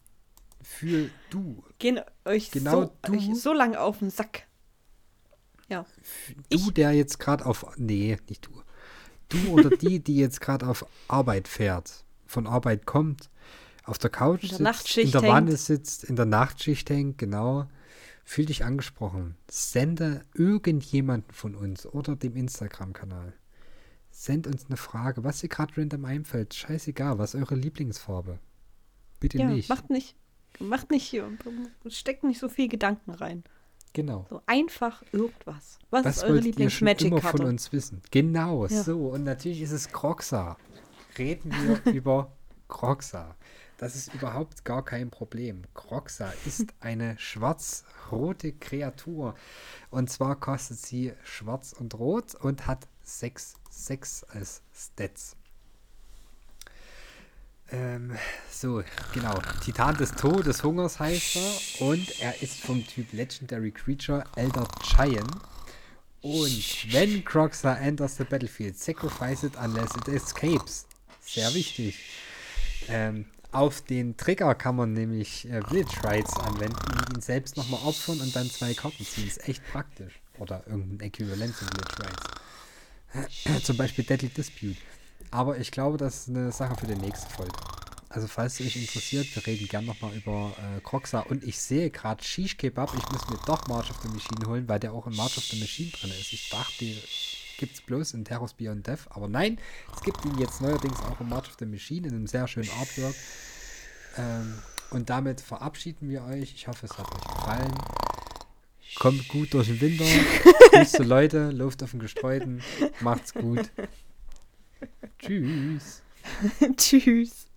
für du, Gehen euch Genau so, du. euch so lange auf den Sack. Ja. du, der jetzt gerade auf. Nee, nicht du. Du oder die, die jetzt gerade auf Arbeit fährt, von Arbeit kommt, auf der Couch In der sitzt, Nachtschicht in der Wanne hängt. sitzt, in der Nachtschicht hängt, genau. Fühl dich angesprochen. Sende irgendjemanden von uns oder dem Instagram-Kanal. Send uns eine Frage, was dir gerade random einfällt. Scheißegal, was eure Lieblingsfarbe? Bitte ja, nicht. macht nicht, macht nicht, steckt nicht so viel Gedanken rein. Genau. So einfach irgendwas. Was, Was ist eure immer von Lieblings-Magic-Karte? uns wissen? Genau, Ja. so. Und natürlich ist es Croxa. Reden wir über Croxa. Das ist überhaupt gar kein Problem. Croxa ist eine schwarz-rote Kreatur. Und zwar kostet sie schwarz und rot und hat 6, 6 als Stats. Ähm, so, genau. Titan des Todes, Hungers heißt er. Und er ist vom Typ Legendary Creature Elder Giant. Und wenn Croxa enters the battlefield, sacrifice it unless it escapes. Sehr wichtig. Ähm, auf den Trigger kann man nämlich äh, Village Rights anwenden und ihn selbst nochmal opfern und dann zwei Karten ziehen. Ist echt praktisch. Oder irgendein Äquivalent zu Village Rights. Zum Beispiel Deadly Dispute. Aber ich glaube, das ist eine Sache für die nächste Folge. Also falls ihr euch interessiert, wir reden gern nochmal über äh, Croxa. Und ich sehe gerade Shish Kebab. Ich muss mir doch March of the Machine holen, weil der auch in March of the Machine drin ist. Ich dachte, gibt es bloß in Terrors Beyond Death. Aber nein, es gibt ihn jetzt neuerdings auch in March of the Machine in einem sehr schönen Artwork. Ähm, und damit verabschieden wir euch. Ich hoffe, es hat euch gefallen. Kommt gut durch den Winter. Grüße Leute, Luft auf dem Gestreuten. Macht's gut. Tschüss. Tschüss.